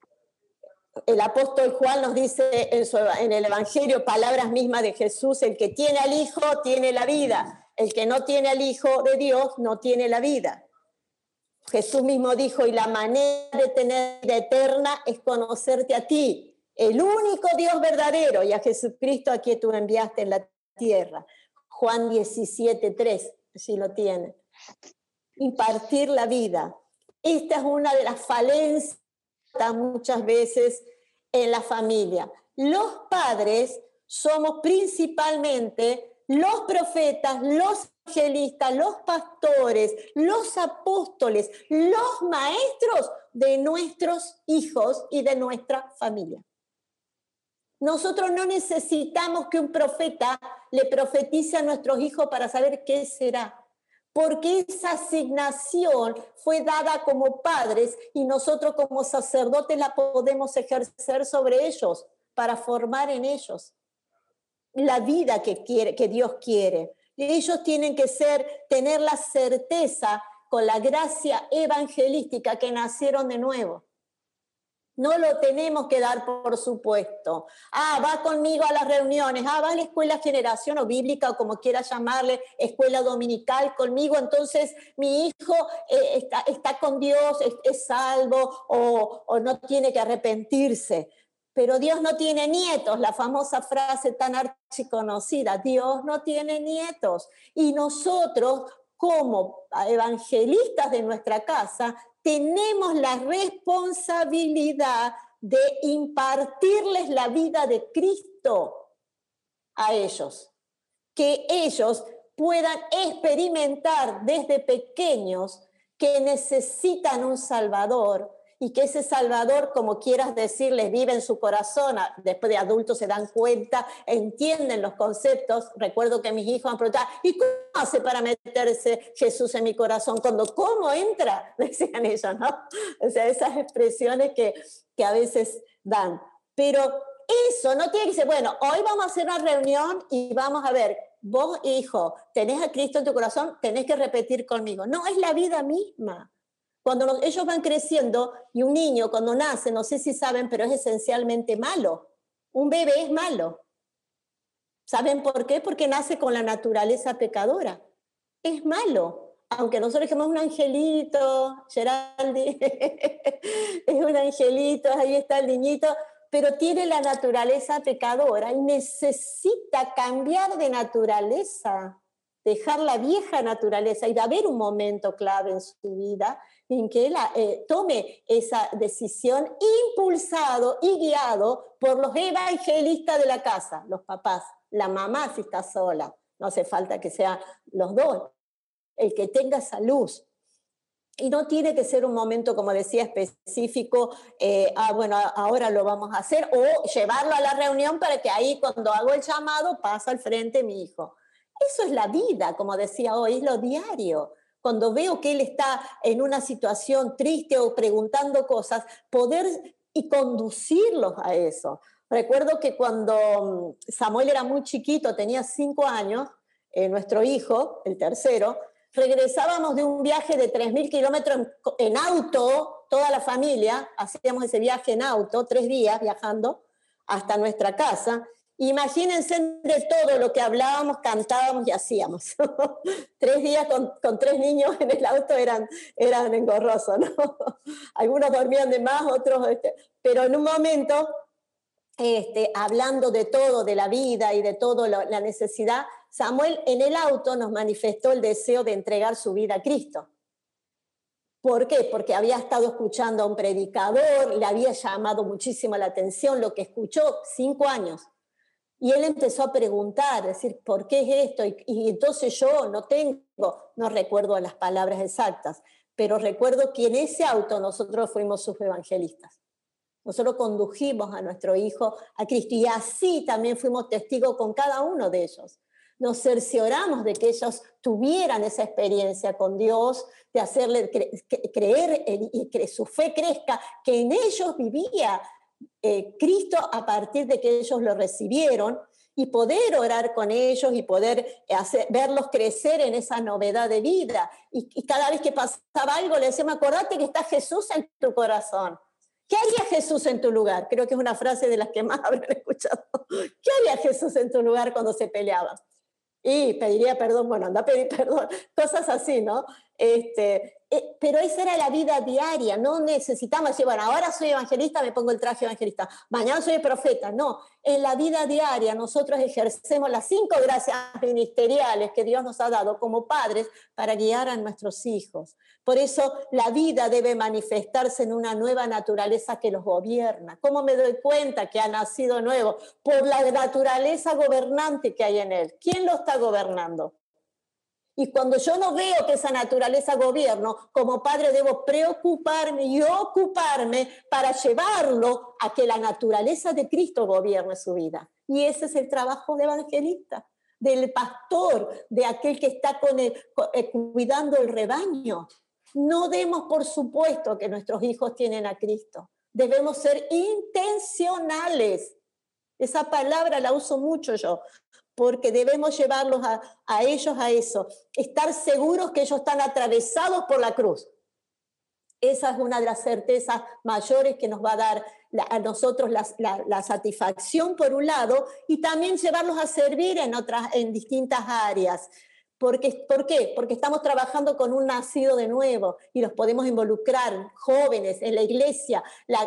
El apóstol Juan nos dice en, en el Evangelio palabras mismas de Jesús, el que tiene al Hijo tiene la vida, el que no tiene al Hijo de Dios no tiene la vida. Jesús mismo dijo, y la manera de tener vida eterna es conocerte a ti, el único Dios verdadero, y a Jesucristo a quien tú enviaste en la tierra. Juan 17, 3 si lo tiene. Impartir la vida. Esta es una de las falencias muchas veces en la familia. Los padres somos principalmente los profetas, los evangelistas, los pastores, los apóstoles, los maestros de nuestros hijos y de nuestra familia. Nosotros no necesitamos que un profeta le profetice a nuestros hijos para saber qué será porque esa asignación fue dada como padres y nosotros como sacerdotes la podemos ejercer sobre ellos para formar en ellos la vida que, quiere, que Dios quiere. Ellos tienen que ser, tener la certeza con la gracia evangelística que nacieron de nuevo. No lo tenemos que dar por supuesto. Ah, va conmigo a las reuniones, ah, va a la escuela generación o bíblica o como quiera llamarle, escuela dominical conmigo, entonces mi hijo eh, está, con Dios, es, salvo o, o no tiene que arrepentirse. Pero Dios no tiene nietos, la famosa frase tan archiconocida, Dios no tiene nietos. Y nosotros como evangelistas de nuestra casa tenemos la responsabilidad de impartirles la vida de Cristo a ellos, que ellos puedan experimentar desde pequeños que necesitan un Salvador y que ese Salvador, como quieras decirles, vive en su corazón, después de adultos se dan cuenta, entienden los conceptos. Recuerdo que mis hijos han preguntado, ¿y cómo hace para meterse Jesús en mi corazón? Cuando, ¿cómo entra? Decían ellos, ¿no? O sea, esas expresiones que, que a veces dan. Pero eso no tiene que ser, bueno, hoy vamos a hacer una reunión y vamos a ver, vos, hijo, tenés a Cristo en tu corazón, tenés que repetir conmigo. No, es la vida misma. Cuando ellos van creciendo y un niño cuando nace, no sé si saben, pero es esencialmente malo. Un bebé es malo. ¿Saben por qué? Porque nace con la naturaleza pecadora. Es malo. Aunque nosotros dijimos un angelito, Geraldi, es un angelito, ahí está el niñito, pero tiene la naturaleza pecadora y necesita cambiar de naturaleza, dejar la vieja naturaleza y va a haber un momento clave en su vida en que él eh, tome esa decisión impulsado y guiado por los evangelistas de la casa, los papás, la mamá si está sola, no hace falta que sean los dos, el que tenga esa luz. Y no tiene que ser un momento, como decía, específico, eh, ah, bueno, ahora lo vamos a hacer, o llevarlo a la reunión para que ahí cuando hago el llamado pasa al frente mi hijo. Eso es la vida, como decía hoy, es lo diario cuando veo que él está en una situación triste o preguntando cosas, poder y conducirlos a eso. Recuerdo que cuando mm, Samuel era muy chiquito, tenía cinco años, eh, nuestro hijo, el tercero, regresábamos de un viaje de 3.000 kilómetros en, auto, toda la familia, hacíamos ese viaje en auto, tres días viajando hasta nuestra casa, Imagínense de todo lo que hablábamos, cantábamos y hacíamos. tres días con, tres niños en el auto eran, eran engorrosos, ¿no? Algunos dormían de más, otros... Este, pero en un momento, este, hablando de todo, de la vida y de todo, la necesidad, Samuel en el auto nos manifestó el deseo de entregar su vida a Cristo. ¿Por qué? Porque había estado escuchando a un predicador, le había llamado muchísimo la atención lo que escuchó, cinco años y él empezó a preguntar, decir, ¿por qué es esto? Y, entonces yo no tengo, no recuerdo las palabras exactas, pero recuerdo que en ese auto nosotros fuimos sus evangelistas. Nosotros condujimos a nuestro hijo a Cristo y así también fuimos testigos con cada uno de ellos. Nos cercioramos de que ellos tuvieran esa experiencia con Dios, de hacerle creer y que su fe crezca, que en ellos vivía eh, Cristo a partir de que ellos lo recibieron y poder orar con ellos y poder hacer, verlos crecer en esa novedad de vida. Y, cada vez que pasaba algo le decíamos, acordate que está Jesús en tu corazón. ¿Qué haría Jesús en tu lugar? Creo que es una frase de las que más habrán escuchado. ¿Qué haría Jesús en tu lugar cuando se peleaba? Y pediría perdón, bueno, anda a pedir perdón, cosas así, ¿no? Este, eh, pero esa era la vida diaria, no necesitamos decir, bueno, ahora soy evangelista, me pongo el traje evangelista, mañana soy profeta, no, en la vida diaria nosotros ejercemos las cinco gracias ministeriales que Dios nos ha dado como padres para guiar a nuestros hijos. Por eso la vida debe manifestarse en una nueva naturaleza que los gobierna. ¿Cómo me doy cuenta que ha nacido nuevo? Por la naturaleza gobernante que hay en él. ¿Quién lo está gobernando? Y cuando yo no veo que esa naturaleza gobierno, como padre debo preocuparme y ocuparme para llevarlo a que la naturaleza de Cristo gobierne su vida. Y ese es el trabajo de evangelista, del pastor, de aquel que está con eh, cuidando el rebaño. No demos por supuesto que nuestros hijos tienen a Cristo. Debemos ser intencionales. Esa palabra la uso mucho yo porque debemos llevarlos a, ellos a eso, estar seguros que ellos están atravesados por la cruz. Esa es una de las certezas mayores que nos va a dar a nosotros la, satisfacción por un lado y también llevarlos a servir en, otras, en distintas áreas. ¿Por qué? Porque estamos trabajando con un nacido de nuevo y los podemos involucrar, jóvenes, en la iglesia,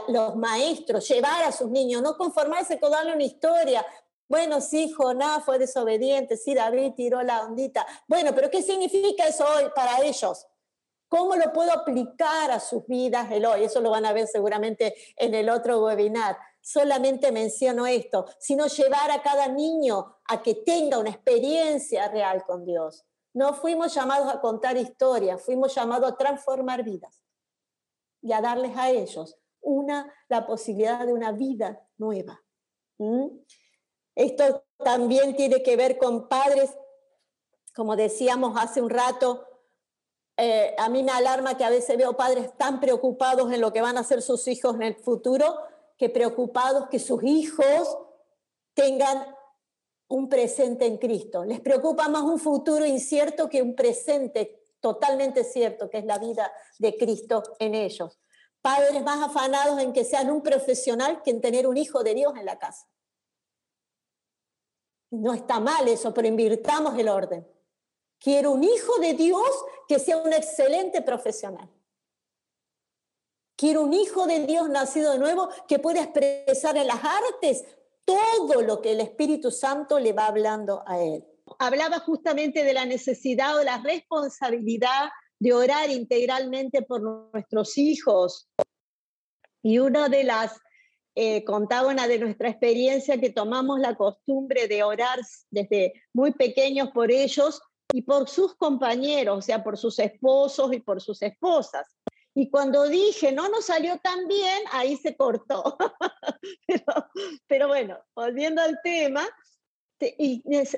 los maestros, llevar a sus niños, no conformarse con darle una historia, bueno, sí, Jonás fue desobediente, sí, David tiró la ondita. Bueno, pero ¿qué significa eso hoy para ellos? ¿Cómo lo puedo aplicar a sus vidas el hoy? Eso lo van a ver seguramente en el otro webinar. Solamente menciono esto, sino llevar a cada niño a que tenga una experiencia real con Dios. No fuimos llamados a contar historias, fuimos llamados a transformar vidas y a darles a ellos una, la posibilidad de una vida nueva. ¿Mm? Esto también tiene que ver con padres, como decíamos hace un rato, eh, a mí me alarma que a veces veo padres tan preocupados en lo que van a hacer sus hijos en el futuro, que preocupados que sus hijos tengan un presente en Cristo. Les preocupa más un futuro incierto que un presente totalmente cierto, que es la vida de Cristo en ellos. Padres más afanados en que sean un profesional que en tener un hijo de Dios en la casa. No está mal eso, pero invirtamos el orden. Quiero un hijo de Dios que sea un excelente profesional. Quiero un hijo de Dios nacido de nuevo que pueda expresar en las artes todo lo que el Espíritu Santo le va hablando a él. Hablaba justamente de la necesidad o la responsabilidad de orar integralmente por nuestros hijos. Y una de las eh, contaba una de nuestra experiencia que tomamos la costumbre de orar desde muy pequeños por ellos y por sus compañeros, o sea, por sus esposos y por sus esposas. Y cuando dije, no nos salió tan bien, ahí se cortó. pero, bueno, volviendo al tema,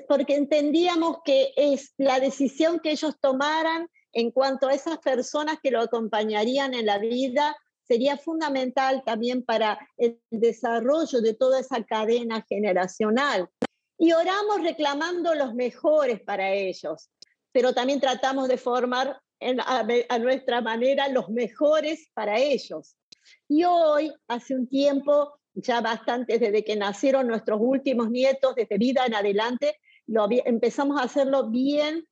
porque entendíamos que es la decisión que ellos tomaran en cuanto a esas personas que lo acompañarían en la vida sería fundamental también para el desarrollo de toda esa cadena generacional. Y oramos reclamando los mejores para ellos, pero también tratamos de formar a, nuestra manera los mejores para ellos. Y hoy, hace un tiempo, ya bastante desde que nacieron nuestros últimos nietos, desde vida en adelante, lo, empezamos a hacerlo bien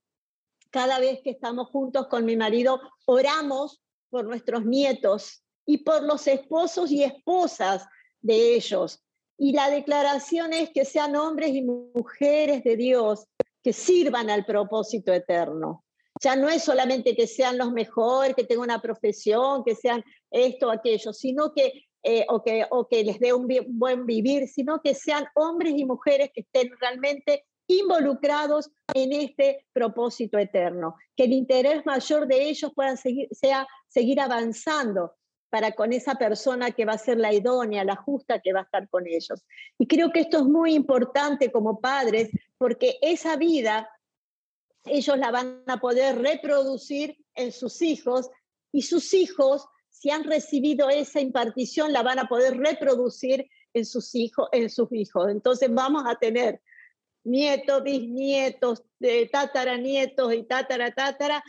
cada vez que estamos juntos con mi marido, oramos por nuestros nietos, y por los esposos y esposas de ellos. Y la declaración es que sean hombres y mujeres de Dios que sirvan al propósito eterno. Ya no es solamente que sean los mejores, que tengan una profesión, que sean esto o aquello, sino que, eh, o que, o que les dé un buen vivir, sino que sean hombres y mujeres que estén realmente involucrados en este propósito eterno, que el interés mayor de ellos pueda seguir, sea seguir avanzando para con esa persona que va a ser la idónea, la justa que va a estar con ellos. Y creo que esto es muy importante como padres, porque esa vida ellos la van a poder reproducir en sus hijos y sus hijos, si han recibido esa impartición, la van a poder reproducir en sus hijos. En sus hijos. Entonces vamos a tener nietos, bisnietos, tataranietos y tatara,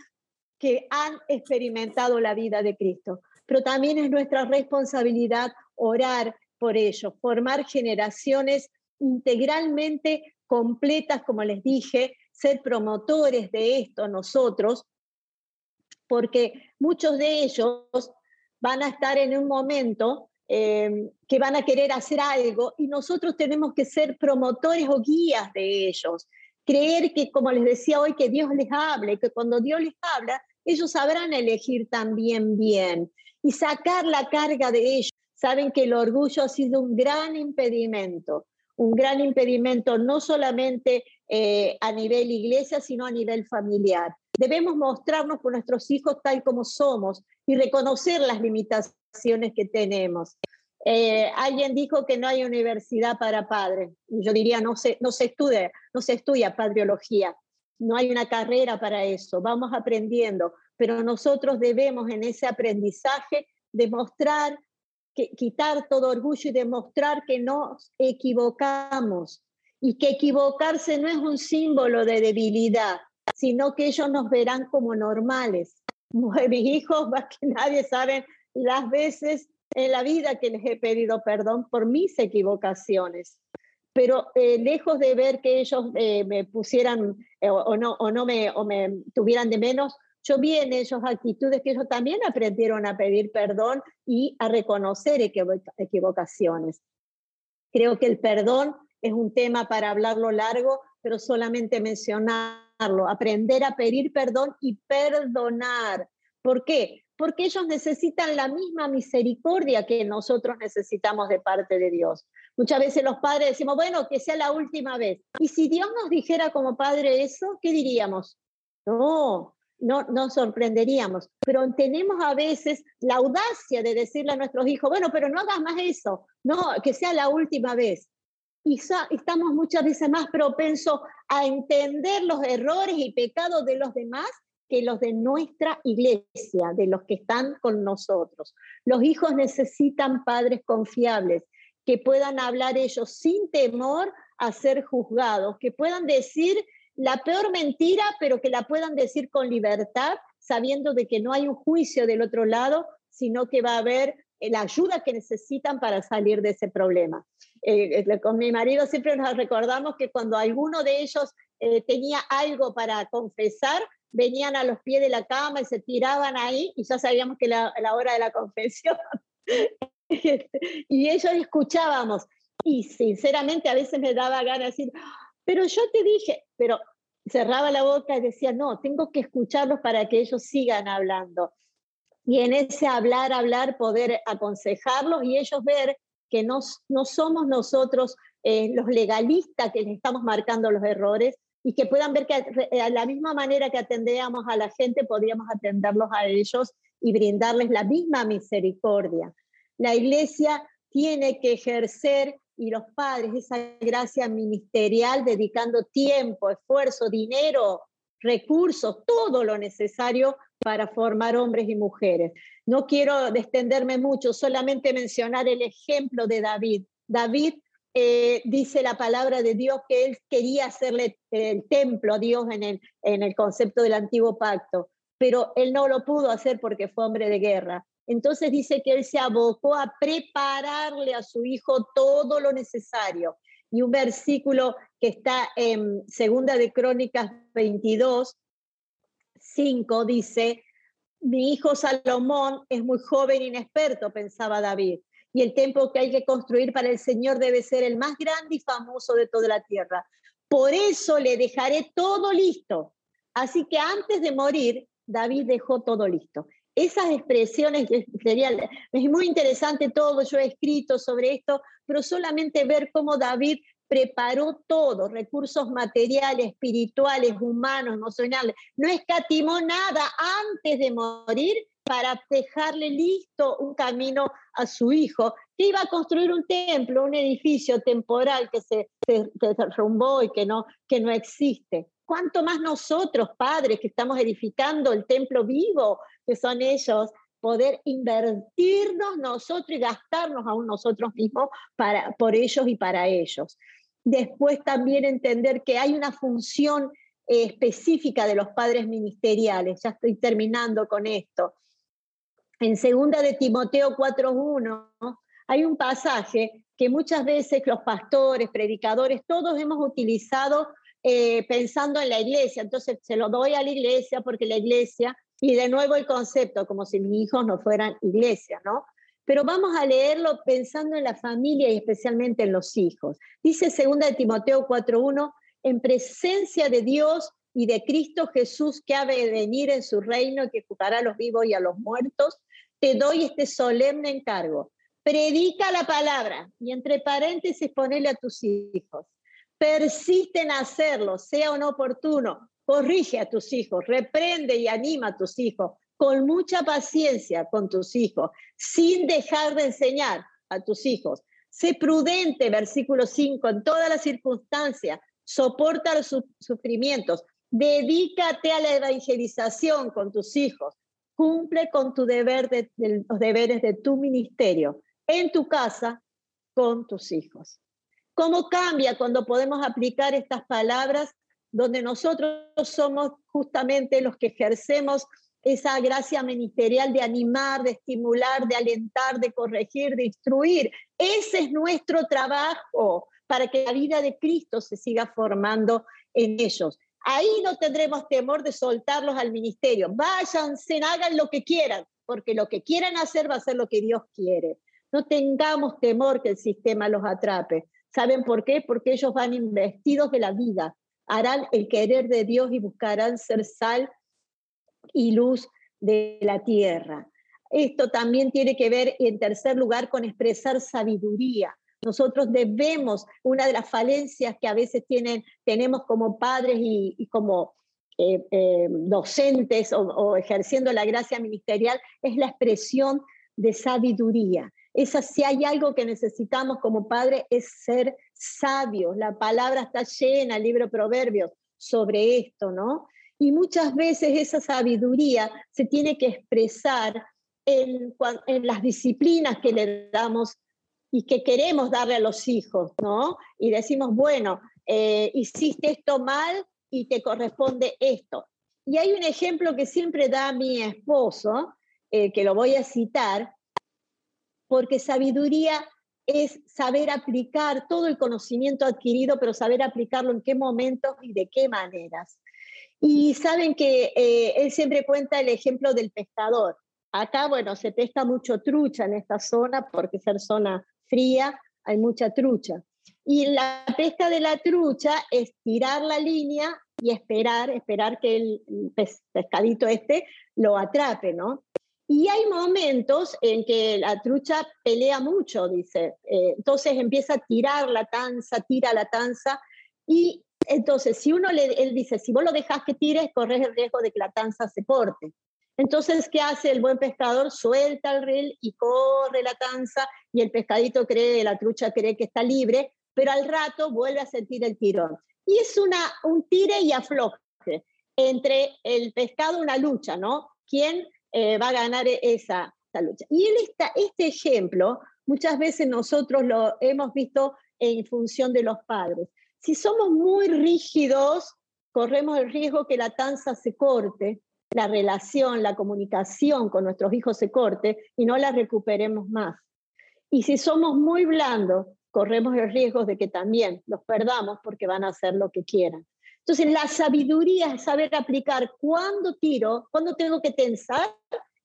que han experimentado la vida de Cristo pero también es nuestra responsabilidad orar por ellos, formar generaciones integralmente completas, como les dije, ser promotores de esto nosotros, porque muchos de ellos van a estar en un momento eh, que van a querer hacer algo y nosotros tenemos que ser promotores o guías de ellos. Creer que, como les decía hoy, que Dios les hable, que cuando Dios les habla, ellos sabrán elegir también bien y sacar la carga de ellos. Saben que el orgullo ha sido un gran impedimento. un gran impedimento no solamente eh, a nivel iglesia, sino a nivel familiar. Debemos mostrarnos con nuestros hijos tal como somos y reconocer las limitaciones que tenemos. Eh, alguien dijo que no hay universidad para padres. Yo diría, no se, no se estudia, no se estudia padriología. No hay una carrera para eso. Vamos aprendiendo. Pero nosotros debemos en ese aprendizaje demostrar, que, quitar todo orgullo y demostrar que nos equivocamos. Y que equivocarse no es un símbolo de debilidad, sino que ellos nos verán como normales. Mis hijos, más que nadie, saben las veces en la vida que les he pedido perdón por mis equivocaciones. Pero eh, lejos de ver que ellos eh, me pusieran eh, o, no, o, no me, o me tuvieran de menos, yo vi en ellos actitudes que ellos también aprendieron a pedir perdón y a reconocer equivocaciones. Creo que el perdón es un tema para hablarlo largo, pero solamente mencionarlo, aprender a pedir perdón y perdonar. ¿Por qué? porque ellos necesitan la misma misericordia que nosotros necesitamos de parte de Dios. Muchas veces los padres decimos, bueno, que sea la última vez. Y si Dios nos dijera como padre eso, ¿qué diríamos? No, no nos sorprenderíamos. Pero tenemos a veces la audacia de decirle a nuestros hijos, bueno, pero no hagas más eso, no, que sea la última vez. Y estamos muchas veces más propensos a entender los errores y pecados de los demás que los de nuestra iglesia, de los que están con nosotros. Los hijos necesitan padres confiables, que puedan hablar ellos sin temor a ser juzgados, que puedan decir la peor mentira, pero que la puedan decir con libertad, sabiendo de que no hay un juicio del otro lado, sino que va a haber la ayuda que necesitan para salir de ese problema. Eh, eh, con mi marido siempre nos recordamos que cuando alguno de ellos eh, tenía algo para confesar, venían a los pies de la cama y se tiraban ahí y ya sabíamos que la, la hora de la confesión. y ellos escuchábamos y sinceramente a veces me daba ganas de decir, pero yo te dije, pero cerraba la boca y decía, no, tengo que escucharlos para que ellos sigan hablando. Y en ese hablar, hablar, poder aconsejarlos y ellos ver que no, no somos nosotros eh, los legalistas que les estamos marcando los errores, y que puedan ver que a la misma manera que atendíamos a la gente, podríamos atenderlos a ellos y brindarles la misma misericordia. La iglesia tiene que ejercer y los padres esa gracia ministerial dedicando tiempo, esfuerzo, dinero, recursos, todo lo necesario para formar hombres y mujeres. No quiero extenderme mucho, solamente mencionar el ejemplo de David. David eh, dice la palabra de Dios que él quería hacerle el templo a Dios en el, en el concepto del antiguo pacto, pero él no lo pudo hacer porque fue hombre de guerra. Entonces dice que él se abocó a prepararle a su hijo todo lo necesario. Y un versículo que está en Segunda de Crónicas 22, 5 dice, mi hijo Salomón es muy joven e inexperto, pensaba David y el templo que hay que construir para el Señor debe ser el más grande y famoso de toda la tierra. Por eso le dejaré todo listo. Así que antes de morir, David dejó todo listo. Esas expresiones, sería, es muy interesante todo, yo he escrito sobre esto, pero solamente ver cómo David preparó todo, recursos materiales, espirituales, humanos, emocionales, no escatimó nada antes de morir para dejarle listo un camino a su hijo, que iba a construir un templo, un edificio temporal que se, derrumbó y que no, que no existe. ¿Cuánto más nosotros, padres, que estamos edificando el templo vivo, que son ellos, poder invertirnos nosotros y gastarnos aún nosotros mismos para, por ellos y para ellos? Después también entender que hay una función eh, específica de los padres ministeriales. Ya estoy terminando con esto en segunda de Timoteo 4.1 hay un pasaje que muchas veces los pastores, predicadores, todos hemos utilizado eh, pensando en la iglesia. Entonces se lo doy a la iglesia porque la iglesia, y de nuevo el concepto, como si mis hijos no fueran iglesia, ¿no? Pero vamos a leerlo pensando en la familia y especialmente en los hijos. Dice segunda de Timoteo 4.1, en presencia de Dios y de Cristo Jesús que ha de venir en su reino y que juzgará a los vivos y a los muertos, te doy este solemne encargo. predica la palabra y entre paréntesis ponele a tus hijos. Persiste en hacerlo, sea o no oportuno. Corrige a tus hijos, reprende y anima a tus hijos con mucha paciencia con tus hijos, sin dejar de enseñar a tus hijos. Sé prudente, versículo 5, en todas las circunstancias, soporta los sufrimientos, dedícate a la evangelización con tus hijos, cumple con tu deber de, los deberes de tu ministerio en tu casa con tus hijos. ¿Cómo cambia cuando podemos aplicar estas palabras donde nosotros somos justamente los que ejercemos esa gracia ministerial de animar, de estimular, de alentar, de corregir, de instruir? Ese es nuestro trabajo para que la vida de Cristo se siga formando en ellos. Ahí no tendremos temor de soltarlos al ministerio. Váyanse, hagan lo que quieran, porque lo que quieran hacer va a ser lo que Dios quiere. No tengamos temor que el sistema los atrape. ¿Saben por qué? Porque ellos van investidos de la vida, harán el querer de Dios y buscarán ser sal y luz de la tierra. Esto también tiene que ver, en tercer lugar, con expresar sabiduría. Nosotros debemos, una de las falencias que a veces tenemos como padres y, como eh, eh, docentes o, ejerciendo la gracia ministerial, es la expresión de sabiduría. Esa, si hay algo que necesitamos como padres es ser sabios. La palabra está llena, el libro Proverbios, sobre esto, ¿no? Y muchas veces esa sabiduría se tiene que expresar en, en las disciplinas que le damos y que queremos darle a los hijos, ¿no? Y decimos, bueno, eh, hiciste esto mal y te corresponde esto. Y hay un ejemplo que siempre da mi esposo, eh, que lo voy a citar, porque sabiduría es saber aplicar todo el conocimiento adquirido, pero saber aplicarlo en qué momentos y de qué maneras. Y saben que eh, él siempre cuenta el ejemplo del pescador. Acá, bueno, se pesca mucho trucha en esta zona, porque ser zona fría hay mucha trucha. Y la pesca de la trucha es tirar la línea y esperar, esperar que el pescadito este lo atrape, ¿no? Y hay momentos en que la trucha pelea mucho, dice. Eh, entonces empieza a tirar la tanza, tira la tanza. Y entonces, si uno le, dice, si vos lo dejas que tires, corres el riesgo de que la tanza se corte. Entonces, ¿qué hace el buen pescador? Suelta el reel y corre la tanza y el pescadito cree, la trucha cree que está libre, pero al rato vuelve a sentir el tirón. Y es una, un tire y afloje entre el pescado, una lucha, ¿no? ¿Quién eh, va a ganar esa, lucha. Y en esta, este ejemplo, muchas veces nosotros lo hemos visto en función de los padres. Si somos muy rígidos, corremos el riesgo que la tanza se corte, la relación, la comunicación con nuestros hijos se corte y no la recuperemos más. Y si somos muy blandos, corremos el riesgo de que también los perdamos porque van a hacer lo que quieran. Entonces, la sabiduría es saber aplicar cuándo tiro, cuándo tengo que tensar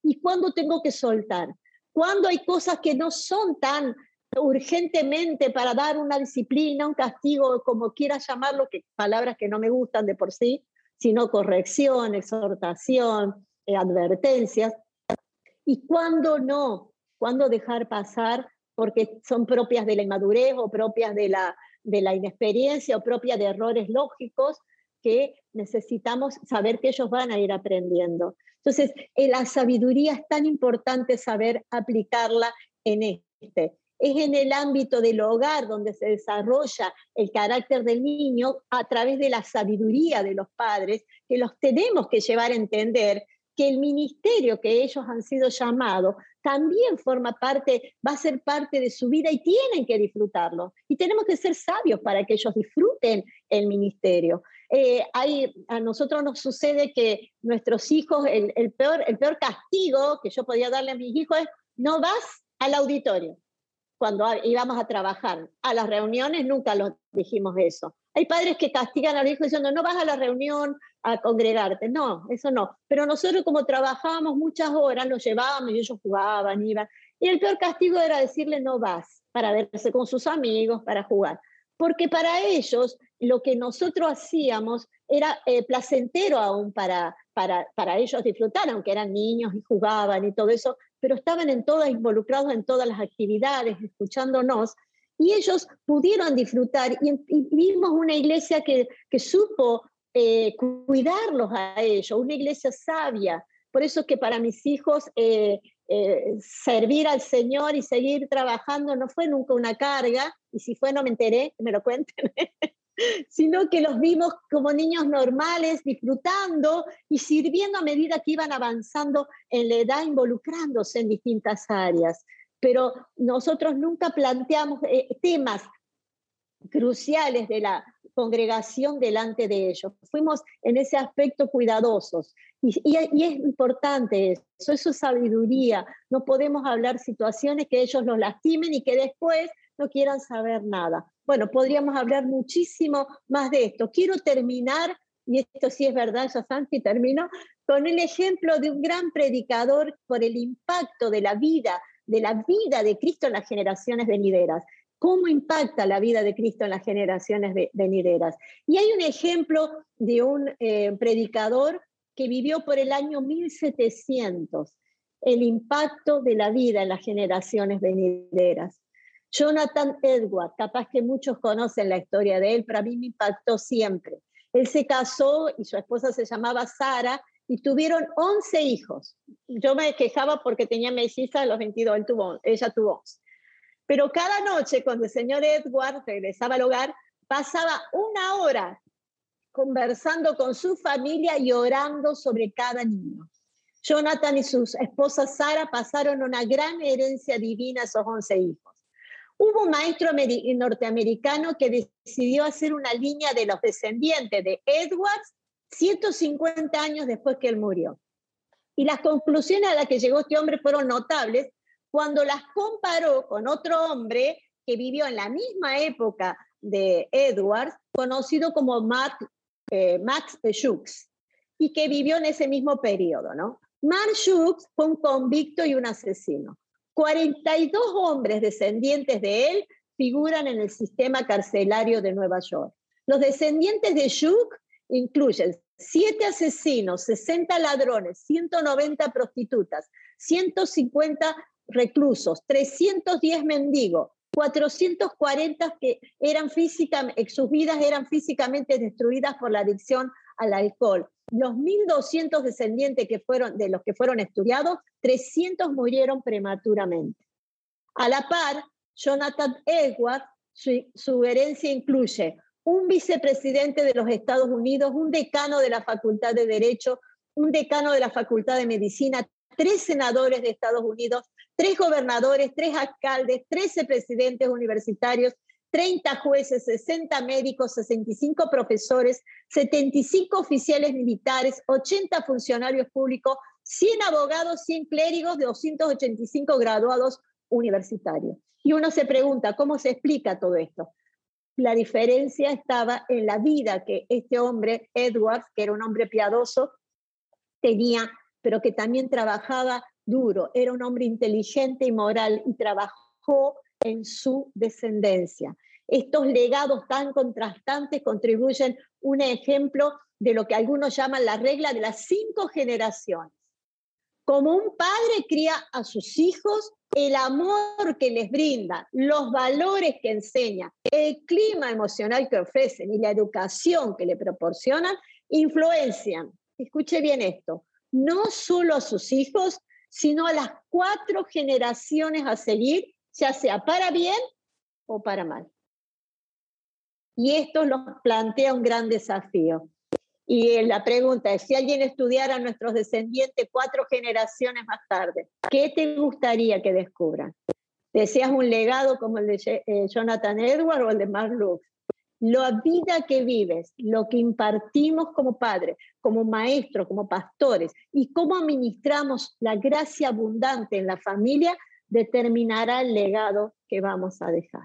y cuándo tengo que soltar. Cuando hay cosas que no son tan urgentemente para dar una disciplina, un castigo, como quieras llamarlo, que palabras que no me gustan de por sí, sino corrección, exhortación, eh, advertencias. Y cuándo no, cuándo dejar pasar porque son propias de la inmadurez o propias de la, de la inexperiencia o propias de errores lógicos que necesitamos saber que ellos van a ir aprendiendo. Entonces, eh, la sabiduría es tan importante saber aplicarla en este. Es en el ámbito del hogar donde se desarrolla el carácter del niño a través de la sabiduría de los padres, que los tenemos que llevar a entender que el ministerio que ellos han sido llamados también forma parte, va a ser parte de su vida y tienen que disfrutarlo. Y tenemos que ser sabios para que ellos disfruten el ministerio. Eh, a nosotros nos sucede que nuestros hijos, el, peor, el peor castigo que yo podía darle a mis hijos es, no vas al auditorio cuando íbamos a trabajar. A las reuniones nunca los dijimos eso. Hay padres que castigan a los hijos diciendo, no vas a la reunión a congregarte. No, eso no. Pero nosotros como trabajábamos muchas horas, los llevábamos y ellos jugaban, iban. Y el peor castigo era decirle, no vas, para verse con sus amigos, para jugar. Porque para ellos lo que nosotros hacíamos era eh, placentero aún para, para, para ellos disfrutar, aunque eran niños y jugaban y todo eso, pero estaban en todas, involucrados en todas las actividades, escuchándonos, y ellos pudieron disfrutar y, vimos una iglesia que, que supo eh, cuidarlos a ellos, una iglesia sabia. Por eso que para mis hijos eh, eh, servir al Señor y seguir trabajando no fue nunca una carga, y si fue no me enteré, me lo cuenten, sino que los vimos como niños normales, disfrutando y sirviendo a medida que iban avanzando en la edad, involucrándose en distintas áreas. Pero nosotros nunca planteamos temas cruciales de la congregación delante de ellos. Fuimos en ese aspecto cuidadosos. Y, y, es importante eso, eso es sabiduría. No podemos hablar situaciones que ellos nos lastimen y que después no quieran saber nada. Bueno, podríamos hablar muchísimo más de esto. Quiero terminar, y esto sí es verdad, ya Santi terminó, con el ejemplo de un gran predicador por el impacto de la vida, de la vida de Cristo en las generaciones venideras. ¿Cómo impacta la vida de Cristo en las generaciones venideras? Y hay un ejemplo de un eh, predicador que vivió por el año 1700, el impacto de la vida en las generaciones venideras. Jonathan Edward, capaz que muchos conocen la historia de él, para mí me impactó siempre. Él se casó y su esposa se llamaba Sara y tuvieron 11 hijos. Yo me quejaba porque tenía melliza a los 22, él tuvo, ella tuvo 11. Pero cada noche, cuando el señor Edward regresaba al hogar, pasaba una hora conversando con su familia y orando sobre cada niño. Jonathan y su esposa Sara pasaron una gran herencia divina a esos 11 hijos. Hubo un maestro norteamericano que decidió hacer una línea de los descendientes de Edwards 150 años después que él murió. Y las conclusiones a las que llegó este hombre fueron notables cuando las comparó con otro hombre que vivió en la misma época de Edwards, conocido como eh, Max Schutz, y que vivió en ese mismo periodo. ¿no? Max Schutz fue un convicto y un asesino. 42 hombres descendientes de él figuran en el sistema carcelario de Nueva York. Los descendientes de Shuk incluyen 7 asesinos, 60 ladrones, 190 prostitutas, 150 reclusos, 310 mendigos, 440 que eran físicamente, sus vidas eran físicamente destruidas por la adicción al alcohol. Los 1.200 descendientes que fueron, de los que fueron estudiados, 300 murieron prematuramente. A la par, Jonathan Edwards, su, su herencia incluye un vicepresidente de los Estados Unidos, un decano de la Facultad de Derecho, un decano de la Facultad de Medicina, tres senadores de Estados Unidos, tres gobernadores, tres alcaldes, 13 presidentes universitarios, 30 jueces, 60 médicos, 65 profesores, 75 oficiales militares, 80 funcionarios públicos, 100 abogados, 100 clérigos, 285 graduados universitarios. Y uno se pregunta, ¿cómo se explica todo esto? La diferencia estaba en la vida que este hombre, Edwards, que era un hombre piadoso, tenía, pero que también trabajaba duro, era un hombre inteligente y moral y trabajó en su descendencia. Estos legados tan contrastantes contribuyen un ejemplo de lo que algunos llaman la regla de las cinco generaciones. Como un padre cría a sus hijos, el amor que les brinda, los valores que enseña, el clima emocional que ofrecen y la educación que le proporcionan, influencian, escuche bien esto, no solo a sus hijos, sino a las cuatro generaciones a seguir ya sea para bien o para mal. Y esto nos plantea un gran desafío. Y la pregunta es, si alguien estudiara a nuestros descendientes cuatro generaciones más tarde, ¿qué te gustaría que descubran? ¿Deseas un legado como el de eh, Jonathan Edwards o el de Mark Lux? La vida que vives, lo que impartimos como padres, como maestros, como pastores, y cómo administramos la gracia abundante en la familia, determinará el legado que vamos a dejar.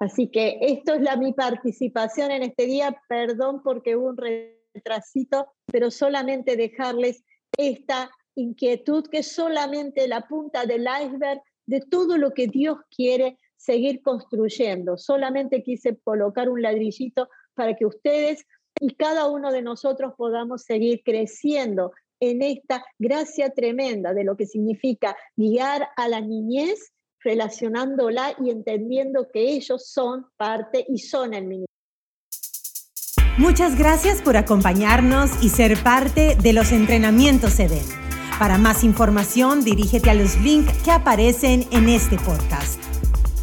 Así que esto es la, mi participación en este día. Perdón porque hubo un retrasito, pero solamente dejarles esta inquietud que es solamente la punta del iceberg de todo lo que Dios quiere seguir construyendo. Solamente quise colocar un ladrillito para que ustedes y cada uno de nosotros podamos seguir creciendo en esta gracia tremenda de lo que significa guiar a la niñez, relacionándola y entendiendo que ellos son parte y son el ministerio. Muchas gracias por acompañarnos y ser parte de los entrenamientos EDEN. Para más información, dirígete a los links que aparecen en este podcast.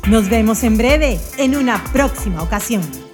Nos vemos en breve en una próxima ocasión.